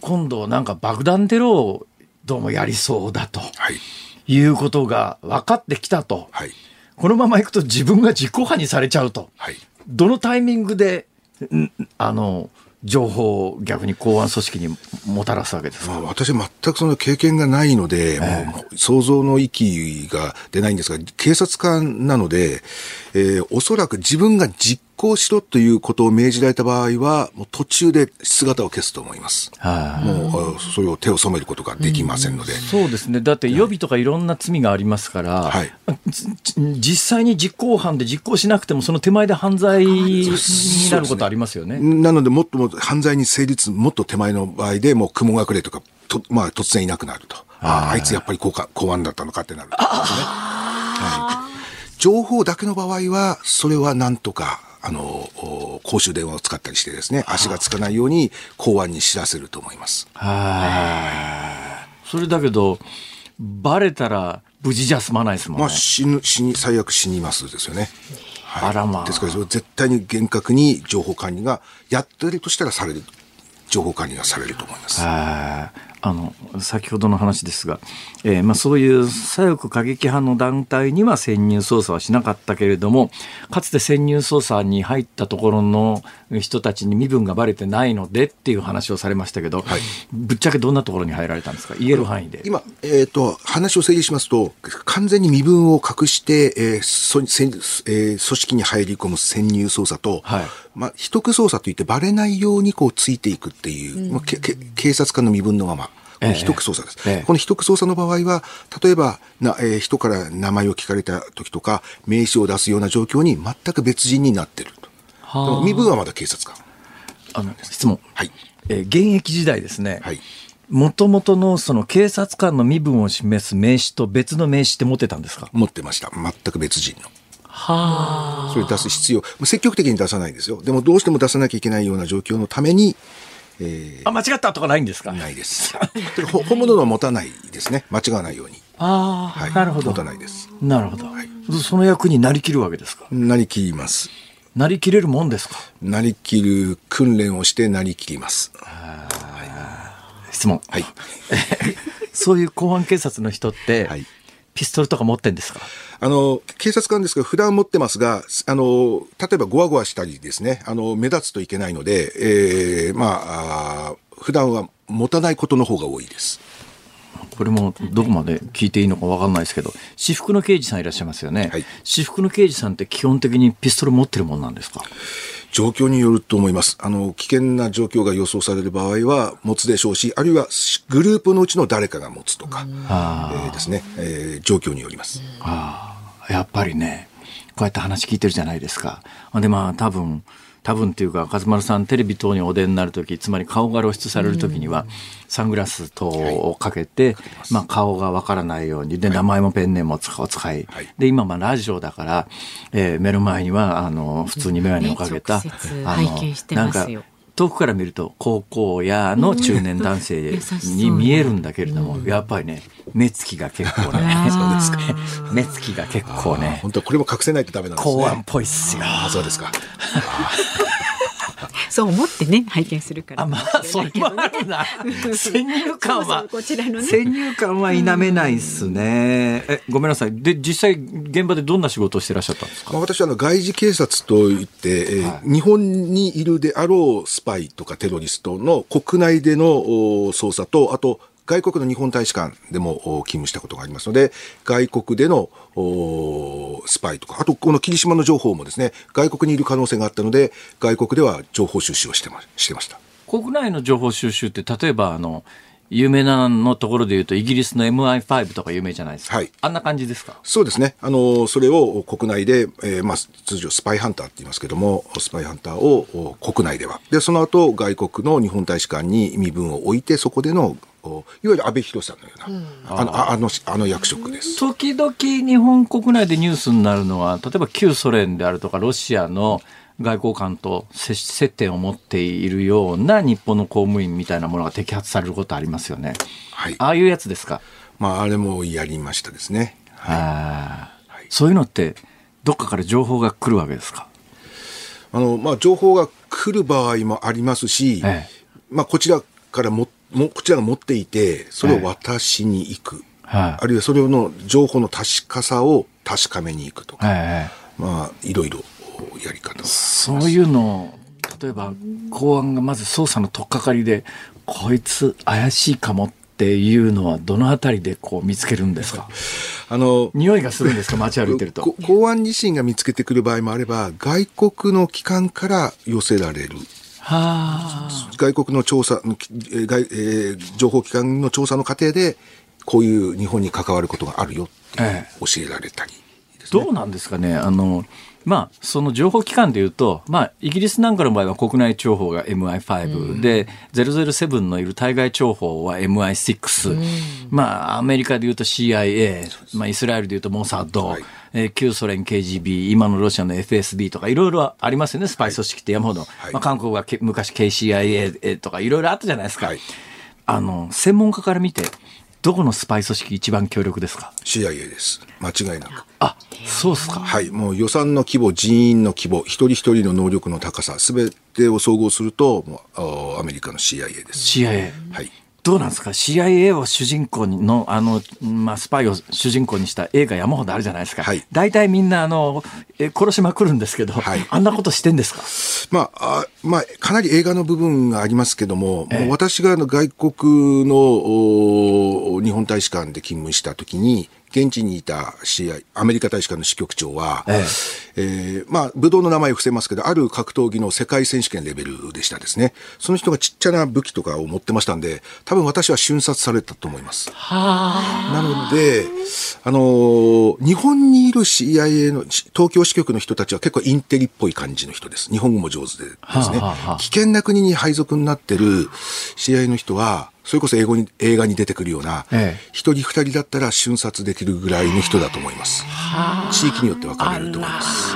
今度なんか爆弾テロをどうもやりそうだとはい。いうことが分かってきたと、はい。このままいくと自分が実行犯にされちゃうと、はい。どのタイミングでん。あの情報を逆に公安組織にもたらすわけですか、まあ、私は全くその経験がないので、もう想像の域が出ないんですが、警察官なので、えーおそらく自分が実行しろということを命じられた場合は、もう途中で姿を消すと思います。はいもう、あそれを手を染めることができませんので。そうですね。だって予備とかいろんな罪がありますから、はいじ実際に実行犯で実行しなくてもその手前で犯罪になることありますよね。なので、もっとも犯罪に成立、もっと手前の場合でもう雲隠れとか、とまあ、突然いなくなると。あああいつやっぱり公か公安だったのかってなるんですね。はい。情報だけの場合は、それはなんとか、あの、お公衆電話を使ったりしてですね、足がつかないように公安に知らせると思います。はい。それだけど、バレたら無事じゃ済まないですもんね。まあ、死ぬ、死に、最悪死にますですよね。はいあらまあですから、絶対に厳格に情報管理が、やってるとしたらされる、情報管理がされると思います。はいあの先ほどの話ですが、えーまあ、そういう左翼過激派の団体には潜入捜査はしなかったけれどもかつて潜入捜査に入ったところの人たちに身分がばれてないのでっていう話をされましたけど、はい。ぶっちゃけどんなところに入られたんですか？言える範囲で。今、えっ、と、話を整理しますと、完全に身分を隠して、えーそえー組織に入り込む潜入捜査と、はいまあ、秘匿捜査といってバレないようにこうついていくっていう、まあけけ警察官の身分のまま。この秘匿捜査です、ええこの秘匿捜査の場合は、例えばな、えー人から名前を聞かれた時とか、名刺を出すような状況に全く別人になってると。身分はまだ警察官。あの質問、はい。えー現役時代ですね、はい。もともとのその警察官の身分を示す名刺と別の名刺って持ってたんですか持ってました。全く別人の。はあそれ出す必要、積極的に出さないんですよ。でもどうしても出さなきゃいけないような状況のために、えあ間違ったとかないんですか？ー、ないです。本物のは持たないですね。間違わないように。ああ、はい。なるほど持たないです。なるほど、その役になりきるわけですか？なりきります。なりきれるもんですか？なりきる訓練をしてなりきります。質問はい。そういう公安警察の人って、はいピストルとか持ってんですか？あの、警察官ですが、普段持ってますが、あの、例えばゴワゴワしたりですね、あの、目立つといけないので、えー、まあ普段は持たないことの方が多いです。これもどこまで聞いていいのか分かんないですけど私服の刑事さんいらっしゃいますよね、はい。私服の刑事さんって基本的にピストル持ってるもんなんですか？状況によると思います。あの、危険な状況が予想される場合は持つでしょうし、あるいはグループのうちの誰かが持つとか、えーですね、えー状況によります。ああやっぱりねこうやって話聞いてるじゃないですか。でまあ多分多分っていうか勝丸さんテレビ等にお出になる時つまり顔が露出される時には、サングラス等をかけて、まあ、顔がわからないようにで、名前もペンネームを使い、はい。で今まあラジオだから、えー目の前にはあの普通に眼鏡をかけた、あのなんか遠くから見ると高校やの中年男性に見えるんだけれども、やっぱりね目つきが結構ねそうですか。目つきが結構ね。本当はこれも隠せないとダメなんですね。公安っぽいっすよ。あそうですか。そう思ってね拝見するからあまあそれもあるな。先入観は先入観は否めないっすね。えごめんなさい。で実際現場でどんな仕事をしてらっしゃったんですか？まあ、私はあの外事警察といって、えー日本にいるであろうスパイとかテロリストの国内でのお捜査と、あと外国の日本大使館でもお勤務したことがありますので、外国でのおスパイとか、あとこの霧島の情報もですね、外国にいる可能性があったので、外国では情報収集をしてましてました。国内の情報収集って例えばあの有名なのところで言うと、イギリスの MI5 とか有名じゃないですか。はいあんな感じですか？そうですね。あの、それを国内で、えーまあ、通常スパイハンターって言いますけども、スパイハンターをお国内では。で、その後、外国の日本大使館に身分を置いて、そこでの、おいわゆる安倍博さんのような、あの、ああの、あの役職です。時々日本国内でニュースになるのは、例えば旧ソ連であるとか、ロシアの外交官と接接点を持っているような日本の公務員みたいなものが摘発されることありますよね。はい。ああいうやつですか？まあ、あれもやりましたですね。ああそういうのって、どっかから情報が来るわけですか？あの、まあ、情報が来る場合もありますし、ええまあ、こちらからも、も、こちらが持っていて、それを渡しに行く。はい。あるいはそれの情報の確かさを確かめに行くとか、ええまあ、いろいろやり方を。そういうのを例えば公安がまず捜査の取っかかりでこいつ怪しいかもっていうのはどのあたりでこう見つけるんですか？あの、匂いがするんですか？街歩いてると。こ公安自身が見つけてくる場合もあれば、外国の機関から寄せられる。はあ。外国の調査、えー外えー情報機関の調査の過程で、こういう日本に関わることがあるよってえ教えられたりですね。どうなんですかね。あのまあ、その情報機関でいうと、まあ、イギリスなんかの場合は国内情報が MI5、で、007のいる対外情報は MI6、まあ、アメリカでいうと CIA、まあ、イスラエルでいうとモサド、はい。えー旧ソ連 KGB、今のロシアの FSB とかいろいろありますよね、スパイ組織って山ほど。い。まあ、韓国はけ昔 KCIA えーとかいろいろあったじゃないですか。はい。あの、専門家から見て、どこのスパイ組織一番強力ですか？CIA です。間違いなく。あ、そうですか。はい。もう予算の規模、人員の規模、一人一人の能力の高さ、すべてを総合すると、もうあアメリカの CIA です。CIA。はい。どうなんですか？CIA を主人公にの、あの、まあ、スパイを主人公にした映画山ほどあるじゃないですか。はい。大体みんな、あの、え殺しまくるんですけど、はい。あんなことしてんですか？まあ、あまあ、かなり映画の部分がありますけども、もう私があの外国のお日本大使館で勤務した時に、現地にいた CI、アメリカ大使館の支局長は、ええーまあ、武道の名前を伏せますけど、ある格闘技の世界選手権レベルでしたですね。その人がちっちゃな武器とかを持ってましたんで、多分私は瞬殺されたと思います。なので、あのー日本にいる CIA のし東京支局の人たちは結構インテリっぽい感じの人です。日本語も上手でですね。はあはあはあ危険な国に配属になってる CIA の人は、それこそ英語に映画に出てくるようなええ、一、人二人だったら瞬殺できるぐらいの人だと思います。地域によって分かれると思います。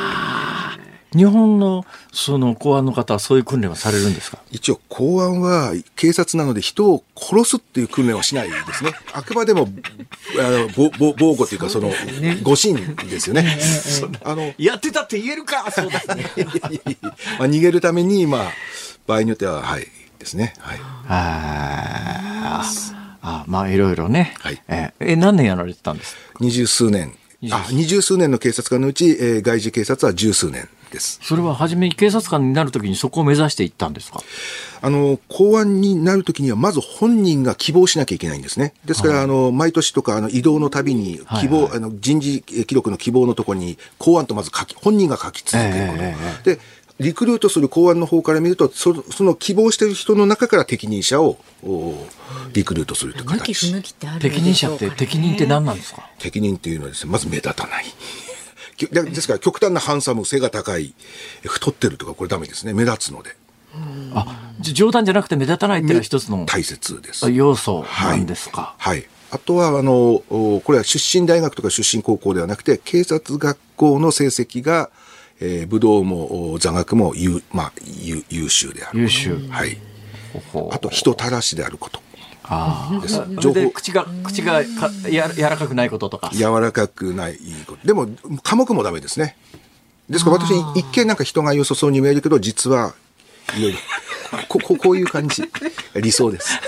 日本のその公安の方はそういう訓練はされるんですか？一応公安は警察なので人を殺すっていう訓練はしないですね。あくまでも、あの、ぼぼ防護というか、その、護身ですよね。あの、やってたって言えるかそうですね。まあ、逃げるために、まあ、場合によっては、はい、ですね。はい。あーあ、まあいろいろね。はいええ、何年やられてたんです？か二十数年。あ、二十数年の警察官のうち、えー外事警察は十数年です。それは初めに警察官になるときにそこを目指していったんですか？あの、公安になるときには、まず本人が希望しなきゃいけないんですね。ですから、あの、毎年とか、あの、移動のたびに、希望、あの、人事記録の希望のところに、公安とまず書き、本人が書き続けること。えで、リクルートする公安の方から見ると、そその希望している人の中から適任者を、おリクルートするという向き不形。向きってある適任者って適任って何なんですか？適任っていうのはですね、まず目立たない。きでですから、極端なハンサム、背が高い、太ってるとか、これダメですね。目立つので。あ、じ冗談じゃなくて目立たないっていうのは一つの大切です。あ要素なんですか？はい。あとは、あの、おこれは出身大学とか出身高校ではなくて、警察学校の成績が、えー武道もお座学も優,、まあ、優優秀である。優秀。はい。ほほあと、人たらしであること。あです情報、口が、口がかや柔らかくないこととか。柔らかくないこと。でも、科目もダメですね。ですから私、一見なんか人が良さそうに見えるけど、実は、いろいろ、こ、ここういう感じ。理想です。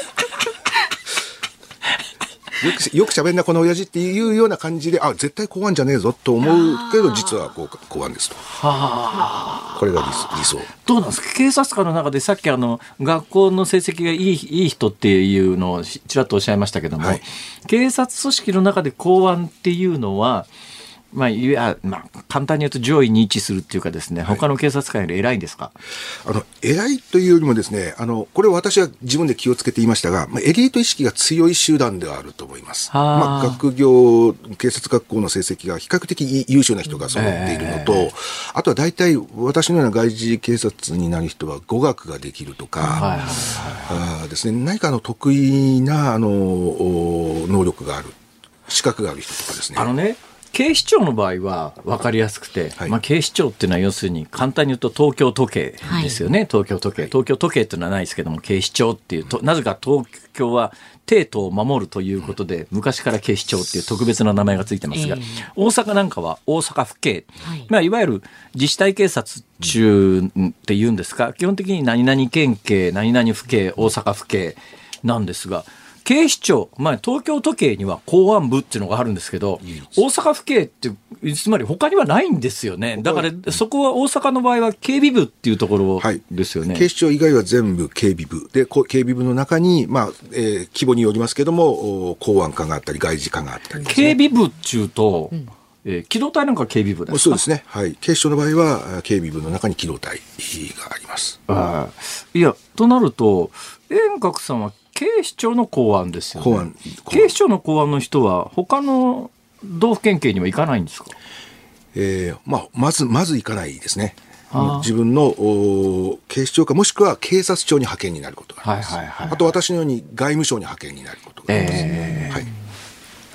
よく、よく喋んなこの親父っていうような感じで、あ、絶対公安じゃねえぞと思うけど、実は公安ですと。これが理想理想。どうなんですか？警察官の中でさっきあの学校の成績がいいいい人っていうのをちちらっとおっしゃいましたけども、はい警察組織の中で公安っていうのはまあ、いや、まあ、簡単に言うと上位に位置するっていうかですね、他の警察官より偉いんですか、あの、偉いというよりもですね、あの、これ私は自分で気をつけて言いましたが、まあ、エリート意識が強い集団ではあると思います。はあ。まあ、学業、警察学校の成績が比較的優秀な人が揃っているのと、あとは大体私のような外事警察になる人は語学ができるとか、はいはい。あーですね、何かあの得意な、あの、お能力がある、資格がある人とかですね。あのね、警視庁の場合は分かりやすくて、はい。まあ、警視庁っていうのは要するに簡単に言うと東京都警ですよね、東京都警。東京都警っていうのはないですけども警視庁っていうとなぜか東京は帝都を守るということで昔から警視庁っていう特別な名前がついてますが、ええ。大阪なんかは大阪府警、はいい。まあ、いわゆる自治体警察中っていうんですか基本的に何々県警何々府警大阪府警なんですが警視庁、まあ、東京都警には公安部っていうのがあるんですけど、大阪府警って、つまり他にはないんですよね。だから、そこは大阪の場合は警備部っていうところはい。ですよね。警視庁以外は全部警備部。で、こ警備部の中に、まあえー規模によりますけども、お公安課があったり、外事課があったりですね、警備部っちゅうと、えー機動隊なんか警備部ですかそうですね、はい、警視庁の場合は、あ警備部の中に機動隊があります。あー。いや、となると、遠隔さんは警視庁の公安ですよね。公安警視庁の公安の人は、他の道府県警には行かないんですか？えーまあ、まず、まず行かないですね。自分のお警視庁か、もしくは警察庁に派遣になることがあります。はいはいはいあと私のように外務省に派遣になることがあります。えはい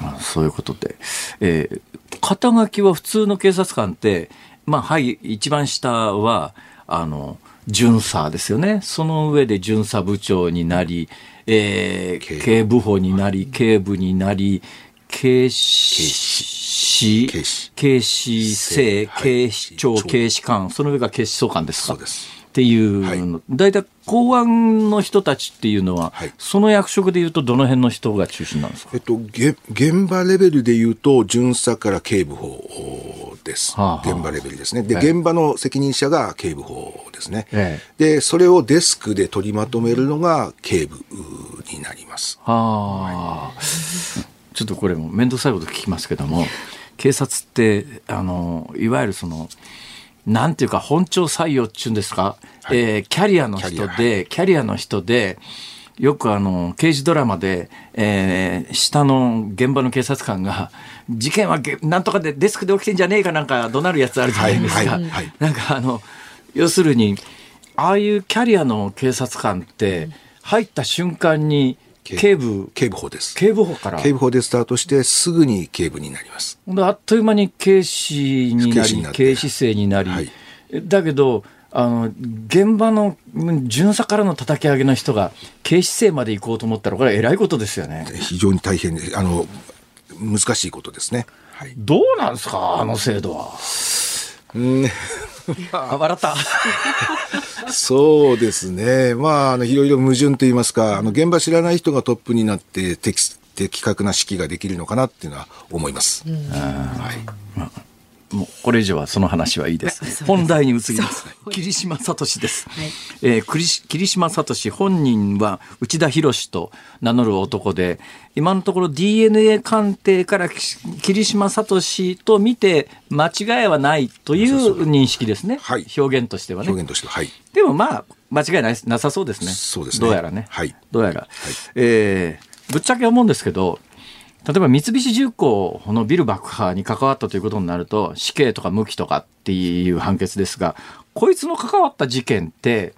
あそういうことで、えー肩書きは普通の警察官って、まあ、はい、一番下は、あの、巡査ですよね。その上で巡査部長になり、えー警部。補になり、警部になり、警視、警視。警視正、はい。警視庁、庁。警視監、その上が警視総監ですか？そうですっていうの、大体公安の人たちっていうのは、はいその役職でいうとどの辺の人が中心なんですか？えっと、げ現場レベルで言うと、巡査から警部補です。はあはあ現場レベルですね。で、ええ現場の責任者が警部補ですね。えで、それをデスクで取りまとめるのが警部になります。はあ、ちょっとこれも面倒くさいこと聞きますけども警察ってあのいわゆるそのなんていうか本庁採用っちゅうんですか、えーキャリアの人でキャリアの人でよくあの刑事ドラマで、えー下の現場の警察官が事件はげなんとかでデスクで起きてんじゃねえかなんか怒鳴るやつあるじゃないですか。はいはいはい。なんかあの要するにああいうキャリアの警察官って入った瞬間に警部警部補です。警部補から警部補でスタートして、すぐに警部になります。あっという間に警視になり警視になって警視正になり、はいだけどあの現場のうん巡査からの叩き上げの人が警視正まで行こうと思ったらこれは偉いことですよね。非常に大変で、あの、難しいことですね。はい。どうなんですかあの制度は。うん あ笑った。そうですね。まあ、あの、いろいろ矛盾と言いますか、あの、現場知らない人がトップになって、的的確な指揮ができるのかなっていうのは思います。はい。もうこれ以上はその話はいいです。本題に移ります。霧島聡です。えー霧島聡本人は内田博と名乗る男で、今のところ DNA 鑑定からき霧島聡と見て間違いはないという認識ですね。はい表現としてはね。表現としては、はい。でもまあ、間違いないなさそうですね。そうですねどうやらね。はいどうやら。えーぶっちゃけ思うんですけど、例えば三菱重工のビル爆破に関わったということになると、死刑とか無期とかっていう判決ですが、こいつの関わった事件って、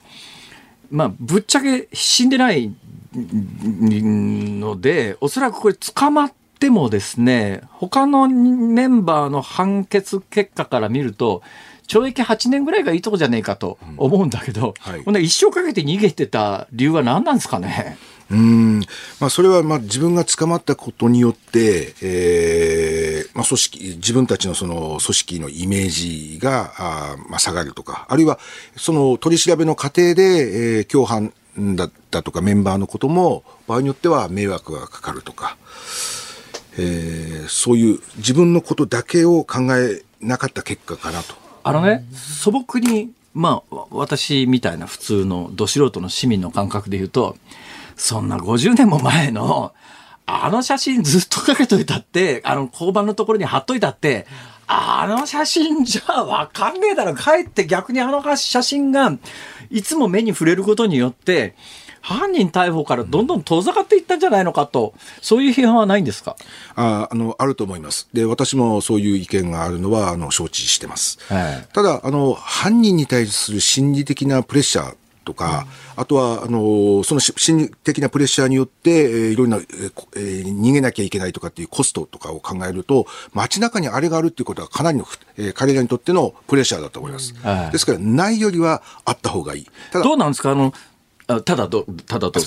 まあ、ぶっちゃけ死んでないので、おそらくこれ捕まってもですね、他のメンバーの判決結果から見ると、懲役8年ぐらいがいいとこじゃねえかと思うんだけど、はいほんで一生かけて逃げてた理由は何なんですかね？うん。まあ、それは、まあ、自分が捕まったことによって、えーまあ、組織、自分たちのその組織のイメージが、あーまあ、下がるとか、あるいは、その取り調べの過程で、えー共犯だったとかメンバーのことも、場合によっては迷惑がかかるとか、えーそういう自分のことだけを考えなかった結果かなと。あのね、素朴に、まあ、わ私みたいな普通のど素人の市民の感覚で言うと、そんな50年も前の、あの写真ずっとかけといたって、あの交番のところに貼っといたって、あの写真じゃわかんねえだろ。かえって逆にあの写真が、いつも目に触れることによって、犯人逮捕からどんどん遠ざかっていったんじゃないのかと、そういう批判はないんですか？ああの、あると思います。で、私もそういう意見があるのは、あの、承知してます。はい、ただ、あの、犯人に対する心理的なプレッシャー、とか、うん、あとは、あの、その心理的なプレッシャーによって、えー、いろんな、えー、逃げなきゃいけないとかっていうコストとかを考えると、街中にあれがあるっていうことはかなりの、えー、彼らにとってのプレッシャーだと思います。うんですから、ないよりはあった方がいい。ただどうなんですか？あの、あただど、ただど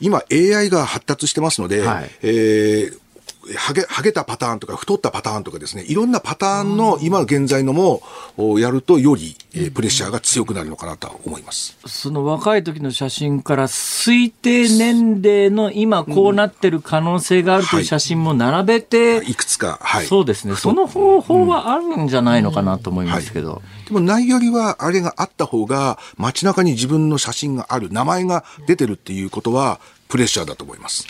今 AI が発達してますので、はい、えーはげ、はげたパターンとか太ったパターンとかですね、いろんなパターンの今現在のもやるとより、えー、プレッシャーが強くなるのかなと思います。その若い時の写真から推定年齢の今こうなってる可能性があるという写真も並べて、はい、いくつか、はい。そうですね。その方法はあるんじゃないのかなと思いますけど。はい、でもないよりはあれがあった方が街中に自分の写真がある、名前が出てるっていうことはプレッシャーだと思います。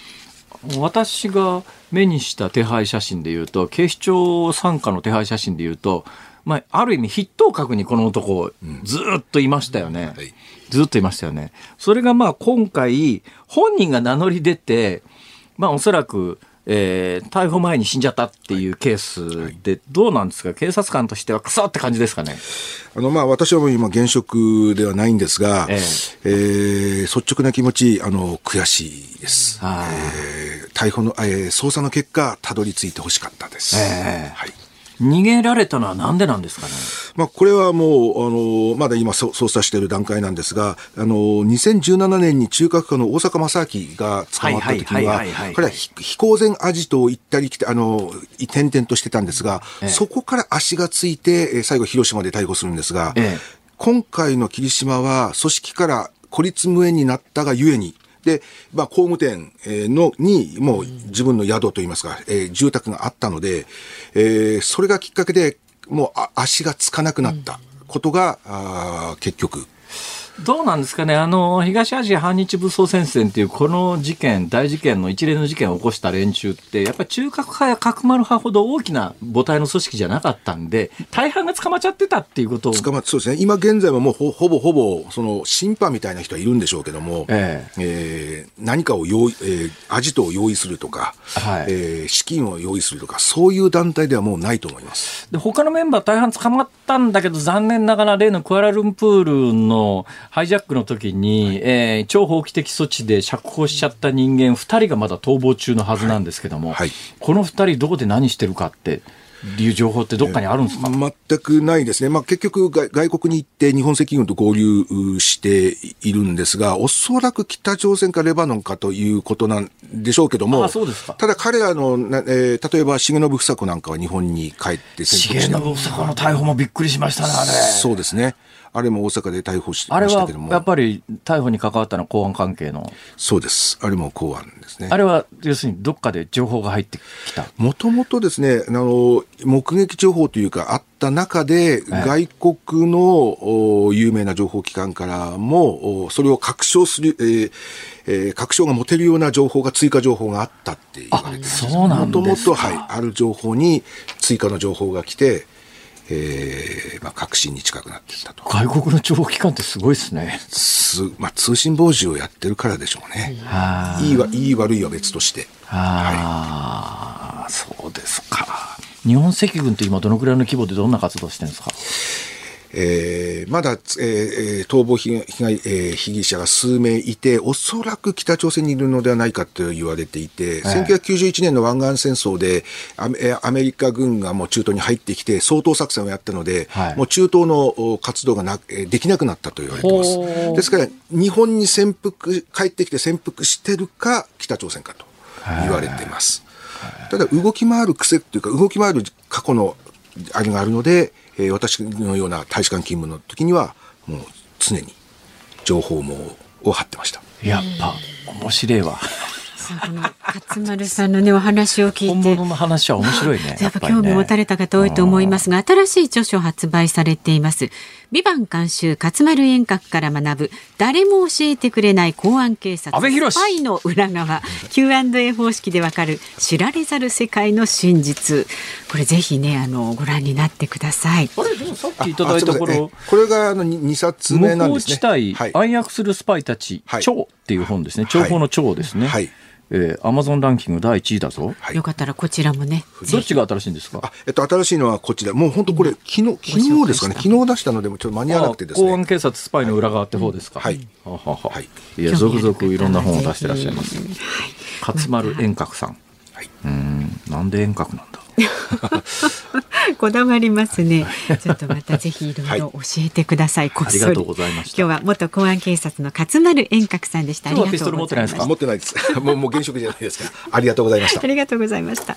私が目にした手配写真でいうと警視庁傘下の手配写真でいうと、まあ、ある意味筆頭格にこの男ずっといましたよね、うんはい、ずっといましたよね。それがまあ今回本人が名乗り出てまあおそらくえー、逮捕前に死んじゃったっていうケースで、どうなんですか、警察官としては、くそって感じですかね？あのまあ、私は今、現職ではないんですが、えー、えー、率直な気持ち、あの悔しいです。えー、逮捕の、えー、捜査の結果、たどり着いてほしかったです。えー、はい逃げられたのはなんでなんですかね？まあ、これはもう、あの、まだ今捜査している段階なんですが、あの、2017年に中核家の大阪正明が捕まった時には、これは飛行前アジトを行ったり来て、あの、転々としてたんですが、ええ、そこから足がついて、最後広島で逮捕するんですが、え、今回の霧島は組織から孤立無縁になったがゆえに、で、まあ、工務店のに、もう自分の宿といいますか、えー、住宅があったので、えー、それがきっかけで、もう足がつかなくなったことが、あ結局、どうなんですかね、あの東アジア反日武装戦線っていうこの事件、大事件の一連の事件を起こした連中って、やっぱり中核派や角丸派ほど大きな母体の組織じゃなかったんで、大半が捕まっちゃってたっていうこと。を。捕まそうですね、今現在はもうほぼほぼ、その審判みたいな人はいるんでしょうけども、えー、えー、何かを用意、えー、アジトを用意するとか、はい。えー、資金を用意するとか、そういう団体ではもうないと思います。で他のメンバー、大半捕まったんだけど、残念ながら例のクアラルンプールのハイジャックの時に、はい、えー、超法規的措置で釈放しちゃった人間2人がまだ逃亡中のはずなんですけども、はいはい、この2人どこで何してるかって。いう情報ってどっかにあるんですか、全くないですね。まあ、結局外、外国に行って日本赤軍と合流しているんですが、おそらく北朝鮮かレバノンかということなんでしょうけども、ただ彼らの、えー、例えば重信房子なんかは日本に帰って重信房子の逮捕もびっくりしましたね、あれ。そうですね。あれも大阪で逮捕してましたけども。あれはやっぱり逮捕に関わったのは公安関係の？そうです。あれも公安ですね。あれは要するにどっかで情報が入ってきたもともとですね、あの、目撃情報というかあった中で、外国の有名な情報機関からも、それを確証する、えーえー、確証が持てるような情報が、追加情報があったって言われてそうなんですもともと、はい、ある情報に追加の情報が来て、えーまあ、確信に近くなっていったと。外国の情報機関ってすごいですね。す、まあ、通信傍受をやってるからでしょうね。い。いはいい悪いは別として。はい、そうですか。日本赤軍って今どのくらいの規模でどんな活動してるんですか？えー、まだ、えー、逃亡被害、えー、被疑者が数名いて、おそらく北朝鮮にいるのではないかと言われていて、はい、1991年の湾岸戦争でアメリカ軍がもう中東に入ってきて、掃討作戦をやったので、はい、もう中東の活動がなできなくなったと言われています。ですから、日本に潜伏、帰ってきて潜伏してるか、北朝鮮かと言われています。ただ、動き回る癖というか、動き回る過去のあれがあるので、えー、私のような大使館勤務の時にはもう常に情報網を張ってました。やっぱ面白いわ。勝丸さんのねお話を聞いて。本物の話は面白いね。やっぱ興味持たれた方多いと思いますが、新しい著書発売されています。ビバン監修勝丸遠隔から学ぶ誰も教えてくれない公安警察パイの裏側 Q&A 方式でわかる知られざる世界の真実これぜひねあのご覧になってくださいあれでもさっきいただいたこあすいませんのえこれがあの 2, 冊目無なんですね。法地帯、はい。暗躍するスパイたち、はい蝶っていう本ですね。情報の蝶ですね。はいえー、アマゾンランキング第1位だぞ。はいよかったらこちらもねどっちが新しいんですか？あ、えっと、新しいのはこっちで、もう本当これ、昨日、昨日ですかね、昨日出したのでもちょっと間に合わなくてですね。公安警察スパイの裏側って方ですか？はいははははいいや、続々いろんな本を出してらっしゃいます。勝丸遠隔さん。はいうん、なんで遠隔なんだ？こだわりますね。ちょっとまたぜひいろいろ教えてください。こっそりありがとうございました今日は元公安警察の勝丸遠隔さんでした。ありが今日はピストルとうございまし持ってないですかあ持ってないです。もう、もう現職じゃないですか。ありがとうございましたた。あ。りがとうございました。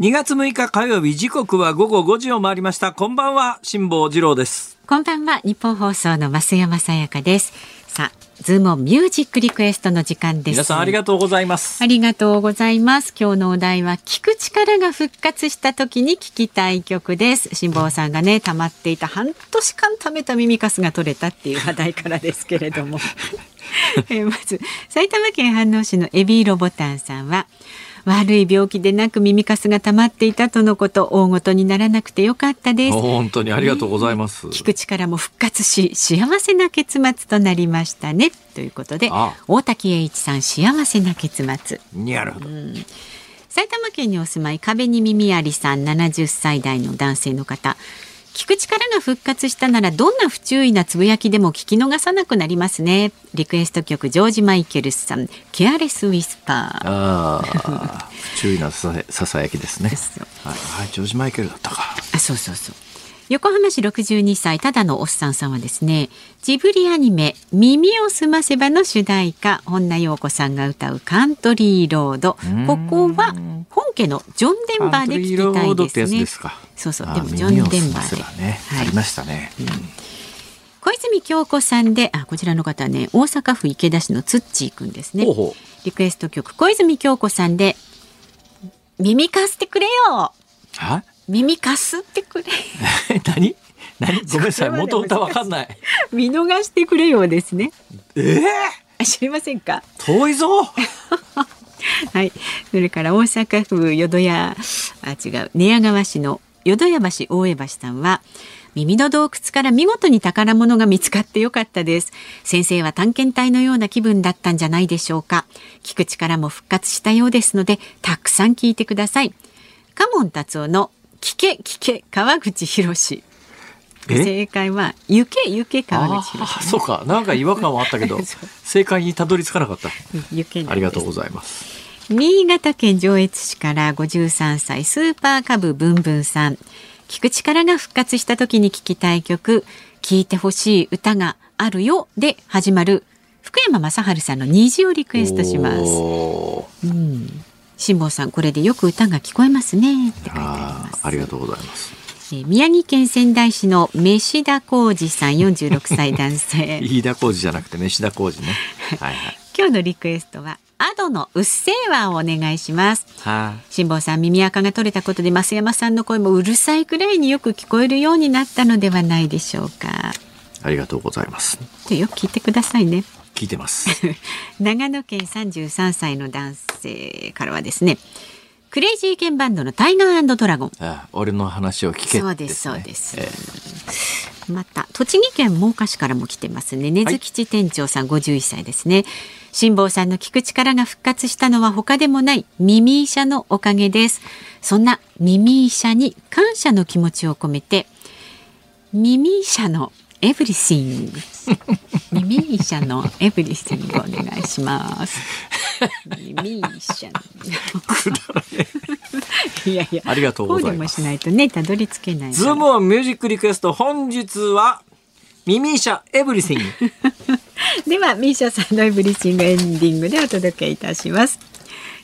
2月6日火曜日時刻は午後5時を回りました。こんばんは、辛坊治郎です。こんばんは日本放送の増山さやかですさあズームミュージックリクエストの時間です皆さんありがとうございます。ありがとうございます。今日のお題は聞く力が復活した時に聞きたい曲です。辛坊さんがね、溜まっていた半年間貯めた耳かすが取れたっていう話題からですけれども。えーまず、埼玉県飯能市のエビーロボタンさんは、悪い病気でなく耳かすが溜まっていたとのこと、大ごとにならなくてよかったです。本当にありがとうございます。聞く力も復活し幸せな結末となりましたねということであ大滝栄一さん幸せな結末なるほど。埼玉県にお住まい壁に耳ありさん70歳代の男性の方聞く力が復活したならどんな不注意なつぶやきでも聞き逃さなくなりますね。リクエスト曲ジョージ・マイケルスさんケアレス・ウィスパー。ああ、不注意なささやきですね。はい、はい、ジョージマイケルだったか。あそうそうそう横浜市62歳ただのおっさんさんはですねジブリアニメ「耳をすませば」の主題歌本名陽子さんが歌う「カントリーロード」ここは本家のジョン・デンバーで聞きたいですね。ですか。そうそう。あでもジョン・デンバーで。ばね、はい。ありましたね。小泉京子さんであこちらの方はね大阪府池田市のツッチーくんですね。リクエスト曲小泉京子さんで「耳かすってくれよ。う。は？耳かすってくれ」何？何？ごめんなさい、元歌わかんない。見逃してくれよですねええあ知りませんか？遠いぞ。はい。それから大阪府淀屋、あ、違う、寝屋川市の淀屋橋大江橋さんは、耳の洞窟から見事に宝物が見つかってよかったです。先生は探検隊のような気分だったんじゃないでしょうか。聞く力も復活したようですので、たくさん聞いてください。カモン達夫の聞け聞け川口博士。え？正解は、行け行け川あ口博士。あそうか、なんか違和感はあったけど 正解にたどり着かなかった。行けありがとうございます。新潟県上越市から53歳スーパーカブブンブンさん。聞く力が復活した時に聞きたい曲。聞いてほしい歌があるよ。で始まる福山雅治さんの虹をリクエストします。おー辛坊さんこれでよく歌が聞こえますねって書いてありあますーありがとうございます。えー宮城県仙台市の飯田浩二さん46歳男性 飯田浩二じゃなくて飯田浩二ね。はいはい。今日のリクエストはアドのうっせぇわをお願いしますはい。辛坊さん耳垢が取れたことで増山さんの声もうるさいくらいによく聞こえるようになったのではないでしょうかありがとうございます。でよく聞いてくださいね。聞いてます。長野県33歳の男性からはですねクレイジーケンバンドのタイガードラゴン。あ俺の話を聞け、そうですそうです。えまた栃木県真岡市からも来てますね。根津吉店長さん51歳ですね。辛坊さんの聞く力が復活したのは他でもない耳医者のおかげです。そんな耳医者に感謝の気持ちを込めてMISIA の Everything。MISIA の Everything お願いします。 MISIA の。いやいやありがとうございます。しないとねたどり着けない。ズームオンミュージックリクエスト本日は耳医者エブリシング。では MISIA さんの Everything エンディングでお届けいたします。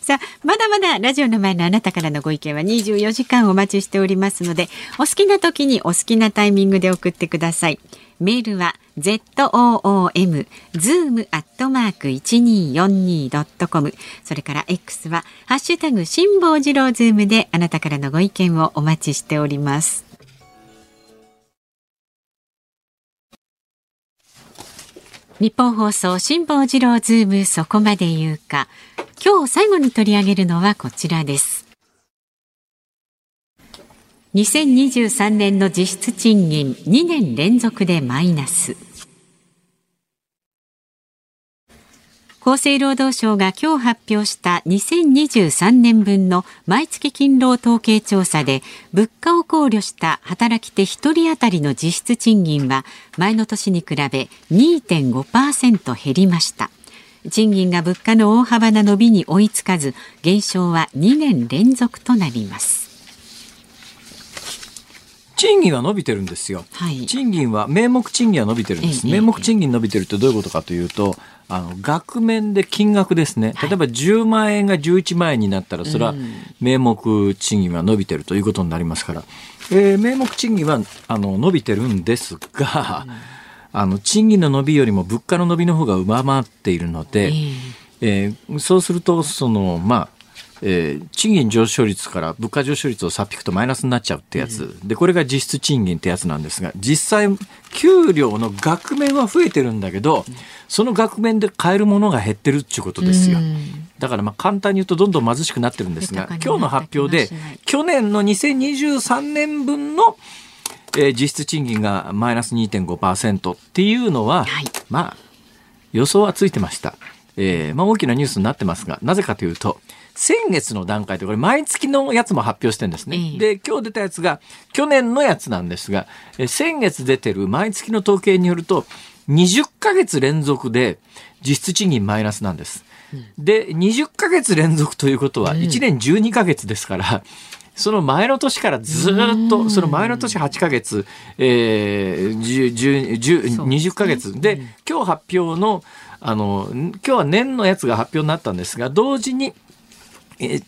さあまだまだラジオの前のあなたからのご意見は24時間お待ちしておりますのでお好きな時にお好きなタイミングで送ってください。メールは z o o m zoom アットマーク一二四二ドットコム。それから X はハッシュタグ辛坊治郎ズームであなたからのご意見をお待ちしております。ニッポン放送辛坊治郎ズームそこまで言うか。今日最後に取り上げるのはこちらです。2023年の実質賃金2年連続でマイナス。厚生労働省が今日発表した2023年分の毎月勤労統計調査で物価を考慮した働き手1人当たりの実質賃金は前の年に比べ2.5%減りました。賃金が物価の大幅な伸びに追いつかず減少は2年連続となります。賃金は伸びてるんですよ。はい。賃金は名目賃金は伸びてるんです。ええ。名目賃金伸びてるってどういうことかというと、あの額面で金額ですね。例えば10万円が11万円になったら、それは名目賃金は伸びてるということになりますから、えー名目賃金はあの伸びてるんですが、あの賃金の伸びよりも物価の伸びの方が上回っているので、えーそうするとそのまあえー賃金上昇率から物価上昇率を差っ引くとマイナスになっちゃうってやつ、でこれが実質賃金ってやつなんですが実際給料の額面は増えてるんだけどその額面で買えるものが減ってるっていうことですよ。だからまあ簡単に言うとどんどん貧しくなってるんですが今日の発表で去年の2023年分のえー実質賃金がマイナス2.5%っていうのは、はい。まあ予想はついてました。えーまあ、大きなニュースになってますがなぜかというと先月の段階でこれ毎月のやつも発表してるんですね。ええ。で今日出たやつが去年のやつなんですが、えー先月出てる毎月の統計によると20ヶ月連続で実質賃金マイナスなんです。で20ヶ月連続ということは1年12ヶ月ですから、その前の年からずーっと、その前の年8ヶ月、えー、10 10 10 20ヶ月。で、今日発表の、あの、今日は年のやつが発表になったんですが、同時に、えー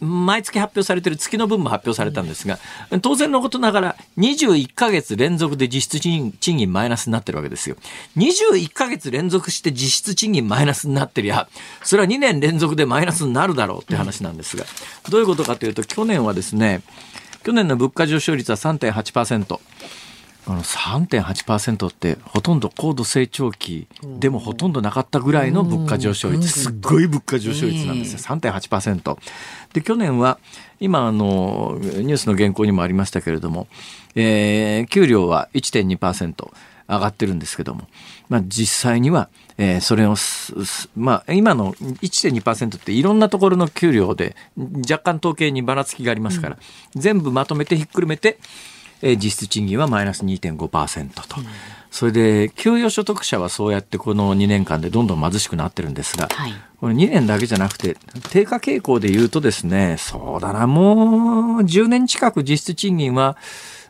毎月発表されている月の分も発表されたんですが、当然のことながら21ヶ月連続で実質賃金マイナスになってるわけですよ。21ヶ月連続して実質賃金マイナスになってりゃ、それは2年連続でマイナスになるだろうって話なんですが、どういうことかというと、去年はですね、去年の物価上昇率は3.8%。あの3.8%ってほとんど高度成長期でもほとんどなかったぐらいの物価上昇率。すっごい物価上昇率なんですよ。3.8%で去年は今あのニュースの原稿にもありましたけれども、えー給料は1.2%上がってるんですけども、まあ、実際には、えーそれをまあ、今の1.2%っていろんなところの給料で若干統計にばらつきがありますから、全部まとめてひっくるめてえー実質賃金はマイナス2.5%と。それで、給与所得者はそうやってこの2年間でどんどん貧しくなってるんですが、はいこの2年だけじゃなくて、低下傾向で言うとですね、そうだな、もう10年近く実質賃金は、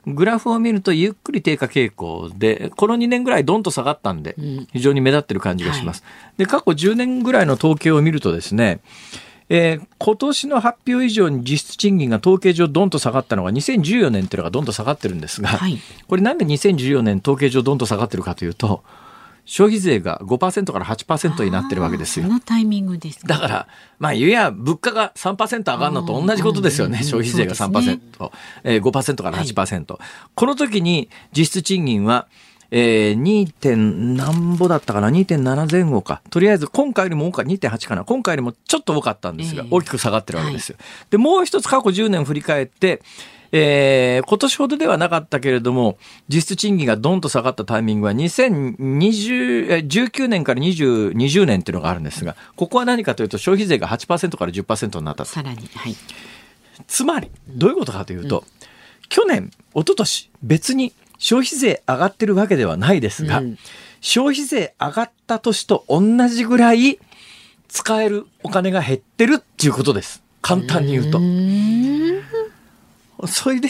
グラフを見るとゆっくり低下傾向で、この2年ぐらいドンと下がったんで、非常に目立ってる感じがします。で、過去10年ぐらいの統計を見るとですね、えー今年の発表以上に実質賃金が統計上どんと下がったのが2014年っていうのがどんと下がってるんですが、はい。これなんで2014年統計上どんと下がってるかというと、消費税が5%から8%になってるわけですよ。こ。のタイミングですかだから、まあ、言えや、物価が3%上がるのと同じことですよね。うん消費税がそうです3%、えー5%から8%、この時に実質賃金は、えー、2. 点何ぼだったかな ?2.7 前後か。とりあえず今回よりも多かった、2.8かな。今回よりもちょっと多かったんですが、ええ大きく下がってるわけですよ。で、もう一つ過去10年振り返って、えー今年ほどではなかったけれども、実質賃金がドンと下がったタイミングは2020、えー19年から20、20年っていうのがあるんですが、ここは何かというと消費税が8%から10%になったと。さらに。はい。つまり、どういうことかというと、去年、一昨年別に消費税上がってるわけではないですが、うん消費税上がった年と同じぐらい使えるお金が減ってるっていうことです。簡単に言うと。それで、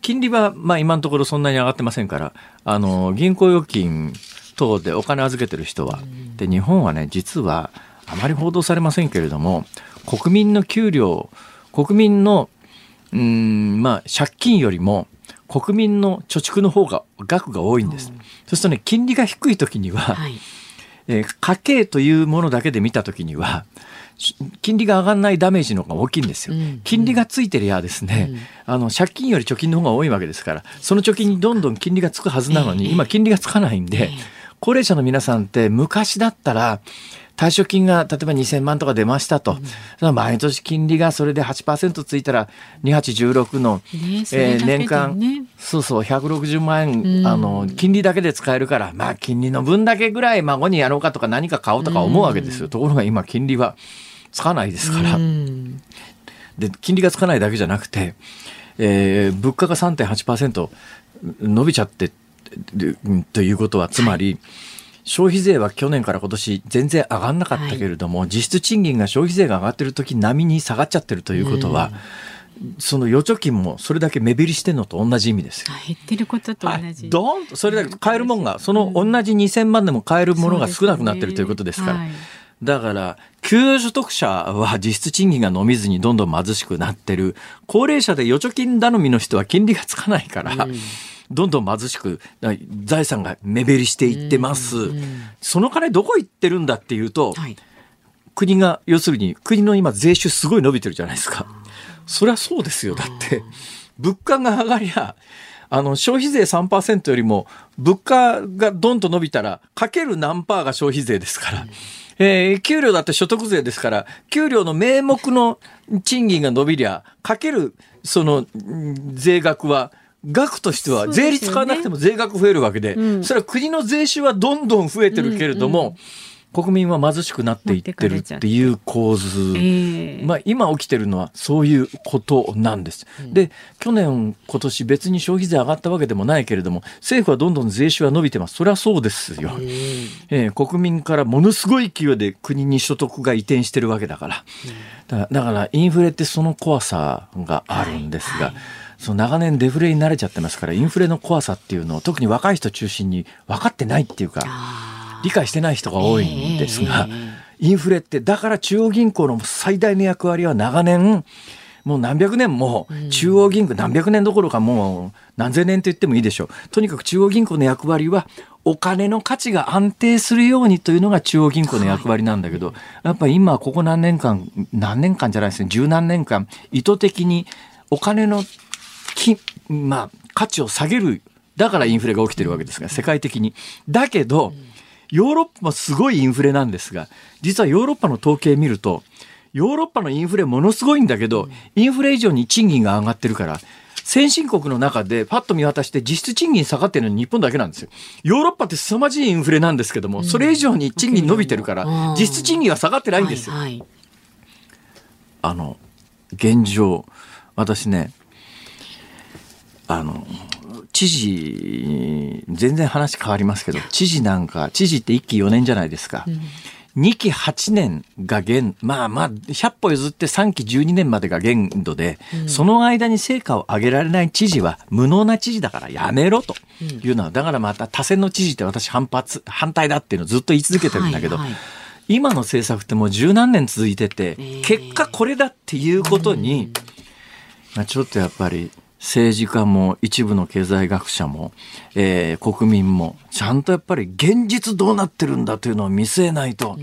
金利は、まあ今のところそんなに上がってませんから、あの、銀行預金等でお金預けてる人は、で、日本はね、実はあまり報道されませんけれども、国民の給料、国民の、うーん、まあ借金よりも、国民の貯蓄の方が額が多いんです。そうするとね、金利が低い時には、はい。えー家計というものだけで見たときには、し金利が上がらないダメージの方が大きいんですよ。うん金利がついてりゃですね、あの、借金より貯金の方が多いわけですから、その貯金にどんどん金利がつくはずなのに、ええ今金利がつかないんで、高齢者の皆さんって昔だったら、退職金が例えば2000万とか出ましたと。その毎年金利がそれで8%ついたら、2816の、ねそれだけでね年間、そうそう、160万円、うんあの、金利だけで使えるから、まあ、金利の分だけぐらい孫にやろうかとか何か買おうとか思うわけですよ。ところが今、金利はつかないですから。うんで、金利がつかないだけじゃなくて、えー物価が3.8%伸びちゃって、ということは、つまり、消費税は去年から今年全然上がんなかったけれども、実質賃金が消費税が上がってる時並みに下がっちゃってるということは、その預貯金もそれだけ目減りしてるのと同じ意味ですよ。減ってることと同はいじ。ドーンとそれだけ買えるもんが、その同じ2000万でも買えるものが少なくなってるということですから。はいだから、給与所得者は実質賃金が伸びずにどんどん貧しくなってる。高齢者で預貯金頼みの人は金利がつかないから、どんどん貧しく、財産が目減りしていってます。その金どこ行ってるんだっていうと、はい。国が、要するに国の今税収すごい伸びてるじゃないですか。そりゃそうですよ。だって、物価が上がりゃ、あの、消費税3%よりも、物価がどんと伸びたら、かける何パーが消費税ですから。えー給料だって所得税ですから、給料の名目の賃金が伸びりゃ、かける、その、うん税額は、額としては、税率変わらなくても税額増えるわけで、それは国の税収はどんどん増えてるけれども、国民は貧しくなっていってるっていう構図。ええ。まあ、今起きてるのはそういうことなんです。で去年今年別に消費税上がったわけでもないけれども政府はどんどん税収は伸びてます。それはそうですよ、えー国民からものすごい勢いで国に所得が移転してるわけだから。だからだからインフレってその怖さがあるんですが、その長年デフレに慣れちゃってますからインフレの怖さっていうのを特に若い人中心に分かってないっていうか理解してない人が多いんですが、インフレってだから中央銀行の最大の役割は長年もう何百年も中央銀行、何百年どころかもう何千年と言ってもいいでしょう。とにかく中央銀行の役割はお金の価値が安定するようにというのが中央銀行の役割なんだけど、やっぱり今ここ何年間何年間じゃないですね十何年間意図的にお金のき、まあ、価値を下げる。だからインフレが起きてるわけですが、世界的に。だけど、ヨーロッパもすごいインフレなんですが、実はヨーロッパの統計見ると、ヨーロッパのインフレものすごいんだけど、インフレ以上に賃金が上がってるから、先進国の中でパッと見渡して実質賃金下がってるのは日本だけなんですよ。ヨーロッパって凄まじいインフレなんですけども、それ以上に賃金伸びてるからうん、実質賃金は下がってないんですよ。あの、現状、私ね、あの、知事、全然話変わりますけど、知事なんか、知事って1期4年じゃないですか。2期8年が限、まあまあ、100歩譲って3期12年までが限度で、その間に成果を上げられない知事は無能な知事だからやめろというのは、だからまた多選の知事って私反発、反対だっていうのをずっと言い続けてるんだけど、はいはい。今の政策ってもう十何年続いてて、結果これだっていうことに、まあ、ちょっとやっぱり政治家も一部の経済学者も、えー国民もちゃんとやっぱり現実どうなってるんだというのを見据えないと、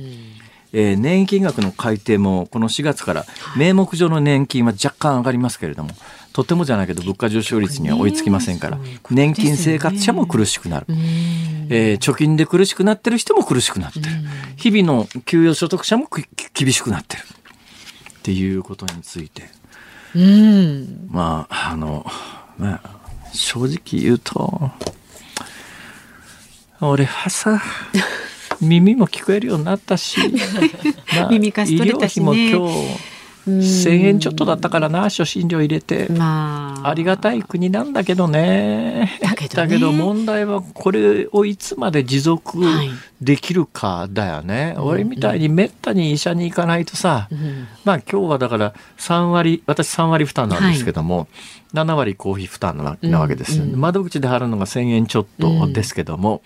えー年金額の改定もこの4月から名目上の年金は若干上がりますけれどもとてもじゃないけど物価上昇率には追いつきませんから、年金生活者も苦しくなる、えー貯金で苦しくなってる人も苦しくなってる、日々の給与所得者もく厳しくなってる。っていうことについて、うん。まああの、まあ、正直言うと俺はさ 耳も聞こえるようになったし、ま耳かす取れたしね医療費も今日1000円ちょっとだったからな初診料入れて。まあ。ありがたい国なんだけどね。だけどね問題はこれをいつまで持続はいできるかだよね。俺みたいにめったに医者に行かないとさ、うんまあ今日はだから3割、私3割負担なんですけども、7割公費負担なわなわけです、うんうん窓口で払うのが1000円ちょっとですけども、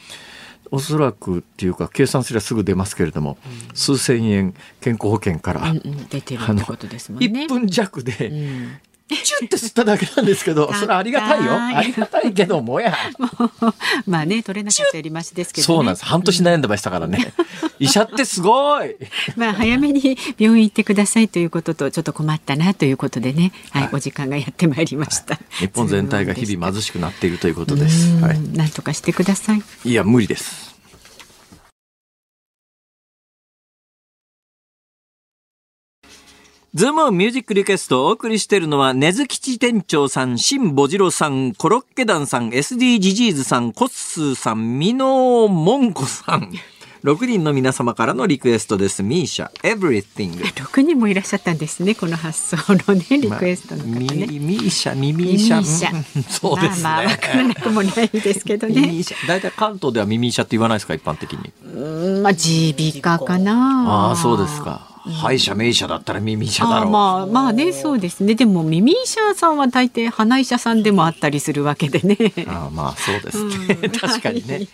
おそらくっていうか計算すればすぐ出ますけれども、数千円健康保険から、うんうん出てるってことですもんね。1分弱で、うんチュッて吸っただけなんですけど、それはありがたいよ。ありがたいけどもや。まあね、取れなかったよりましですけどね。そうなんです。半年悩んでましたからね。医者ってすごい。まあ早めに病院行ってくださいということとちょっと困ったなということでね、はい、お時間がやってまいりました。日本全体が日々貧しくなっているということです。うんはい。なんとかしてください。いや、無理です。ズームミュージックリクエストをお送りしているのは、根津吉店長さん、新ボジロさん、コロッケ団さん、SD ジジーズさん、コッスーさん、ミノーモンコさん。6人の皆様からのリクエストです。ミーシャ、Everything。六人もいらっしゃったんですね、この発想のね、リクエストの方ミね。ミーシャ、ミミーシャ。ミミーシャうん そうですね。まあまあ、わからなくもないですけどミね。ミーシャ。大体関東ではミミーシャって言わないですか、一般的に。うんまあ、耳鼻科かな。ああ、そうですか。歯医者、名医者だったらミミーシャだろう。まあまあねそうですねでも耳医者さんは大抵鼻医者さんでもあったりするわけでね。ああまあそうですね。確かにね。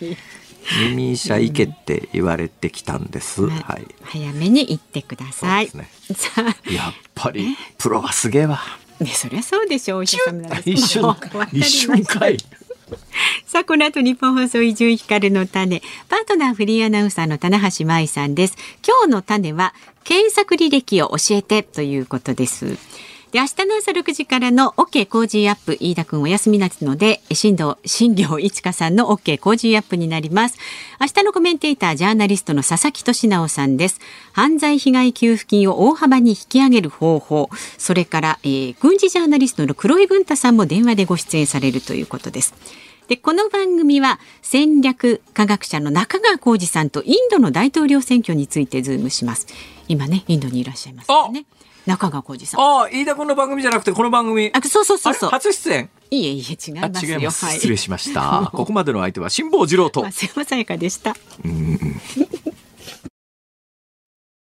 耳医者行けって言われてきたんです。はい。早めに行ってください。そうでさあやっぱりプロはすげえわ。ねそりゃそうでしょうお医者様なん一瞬一瞬かい。さあこの後日本放送伊集院光の種パートナーフリーアナウンサーの棚橋舞さんです今日の種は検索履歴を教えてということです。で明日の朝6時からの OK 工事アップ飯田君お休みなので新藤新業一華さんの OK 工事アップになります。明日のコメンテータージャーナリストの佐々木俊直さんです。犯罪被害給付金を大幅に引き上げる方法それから、えー軍事ジャーナリストの黒井文太さんも電話でご出演されるということです。でこの番組は戦略科学者の中川浩二さんとインドの大統領選挙についてズームします今ねインドにいらっしゃいますね中川浩二さんああ飯田君の番組じゃなくてこの番組。あそうそうそうそう初出演？いえいえ違いあますよ違います。はい失礼しました。ここまでの相手は辛坊治郎と。松山さやかでした？うんうん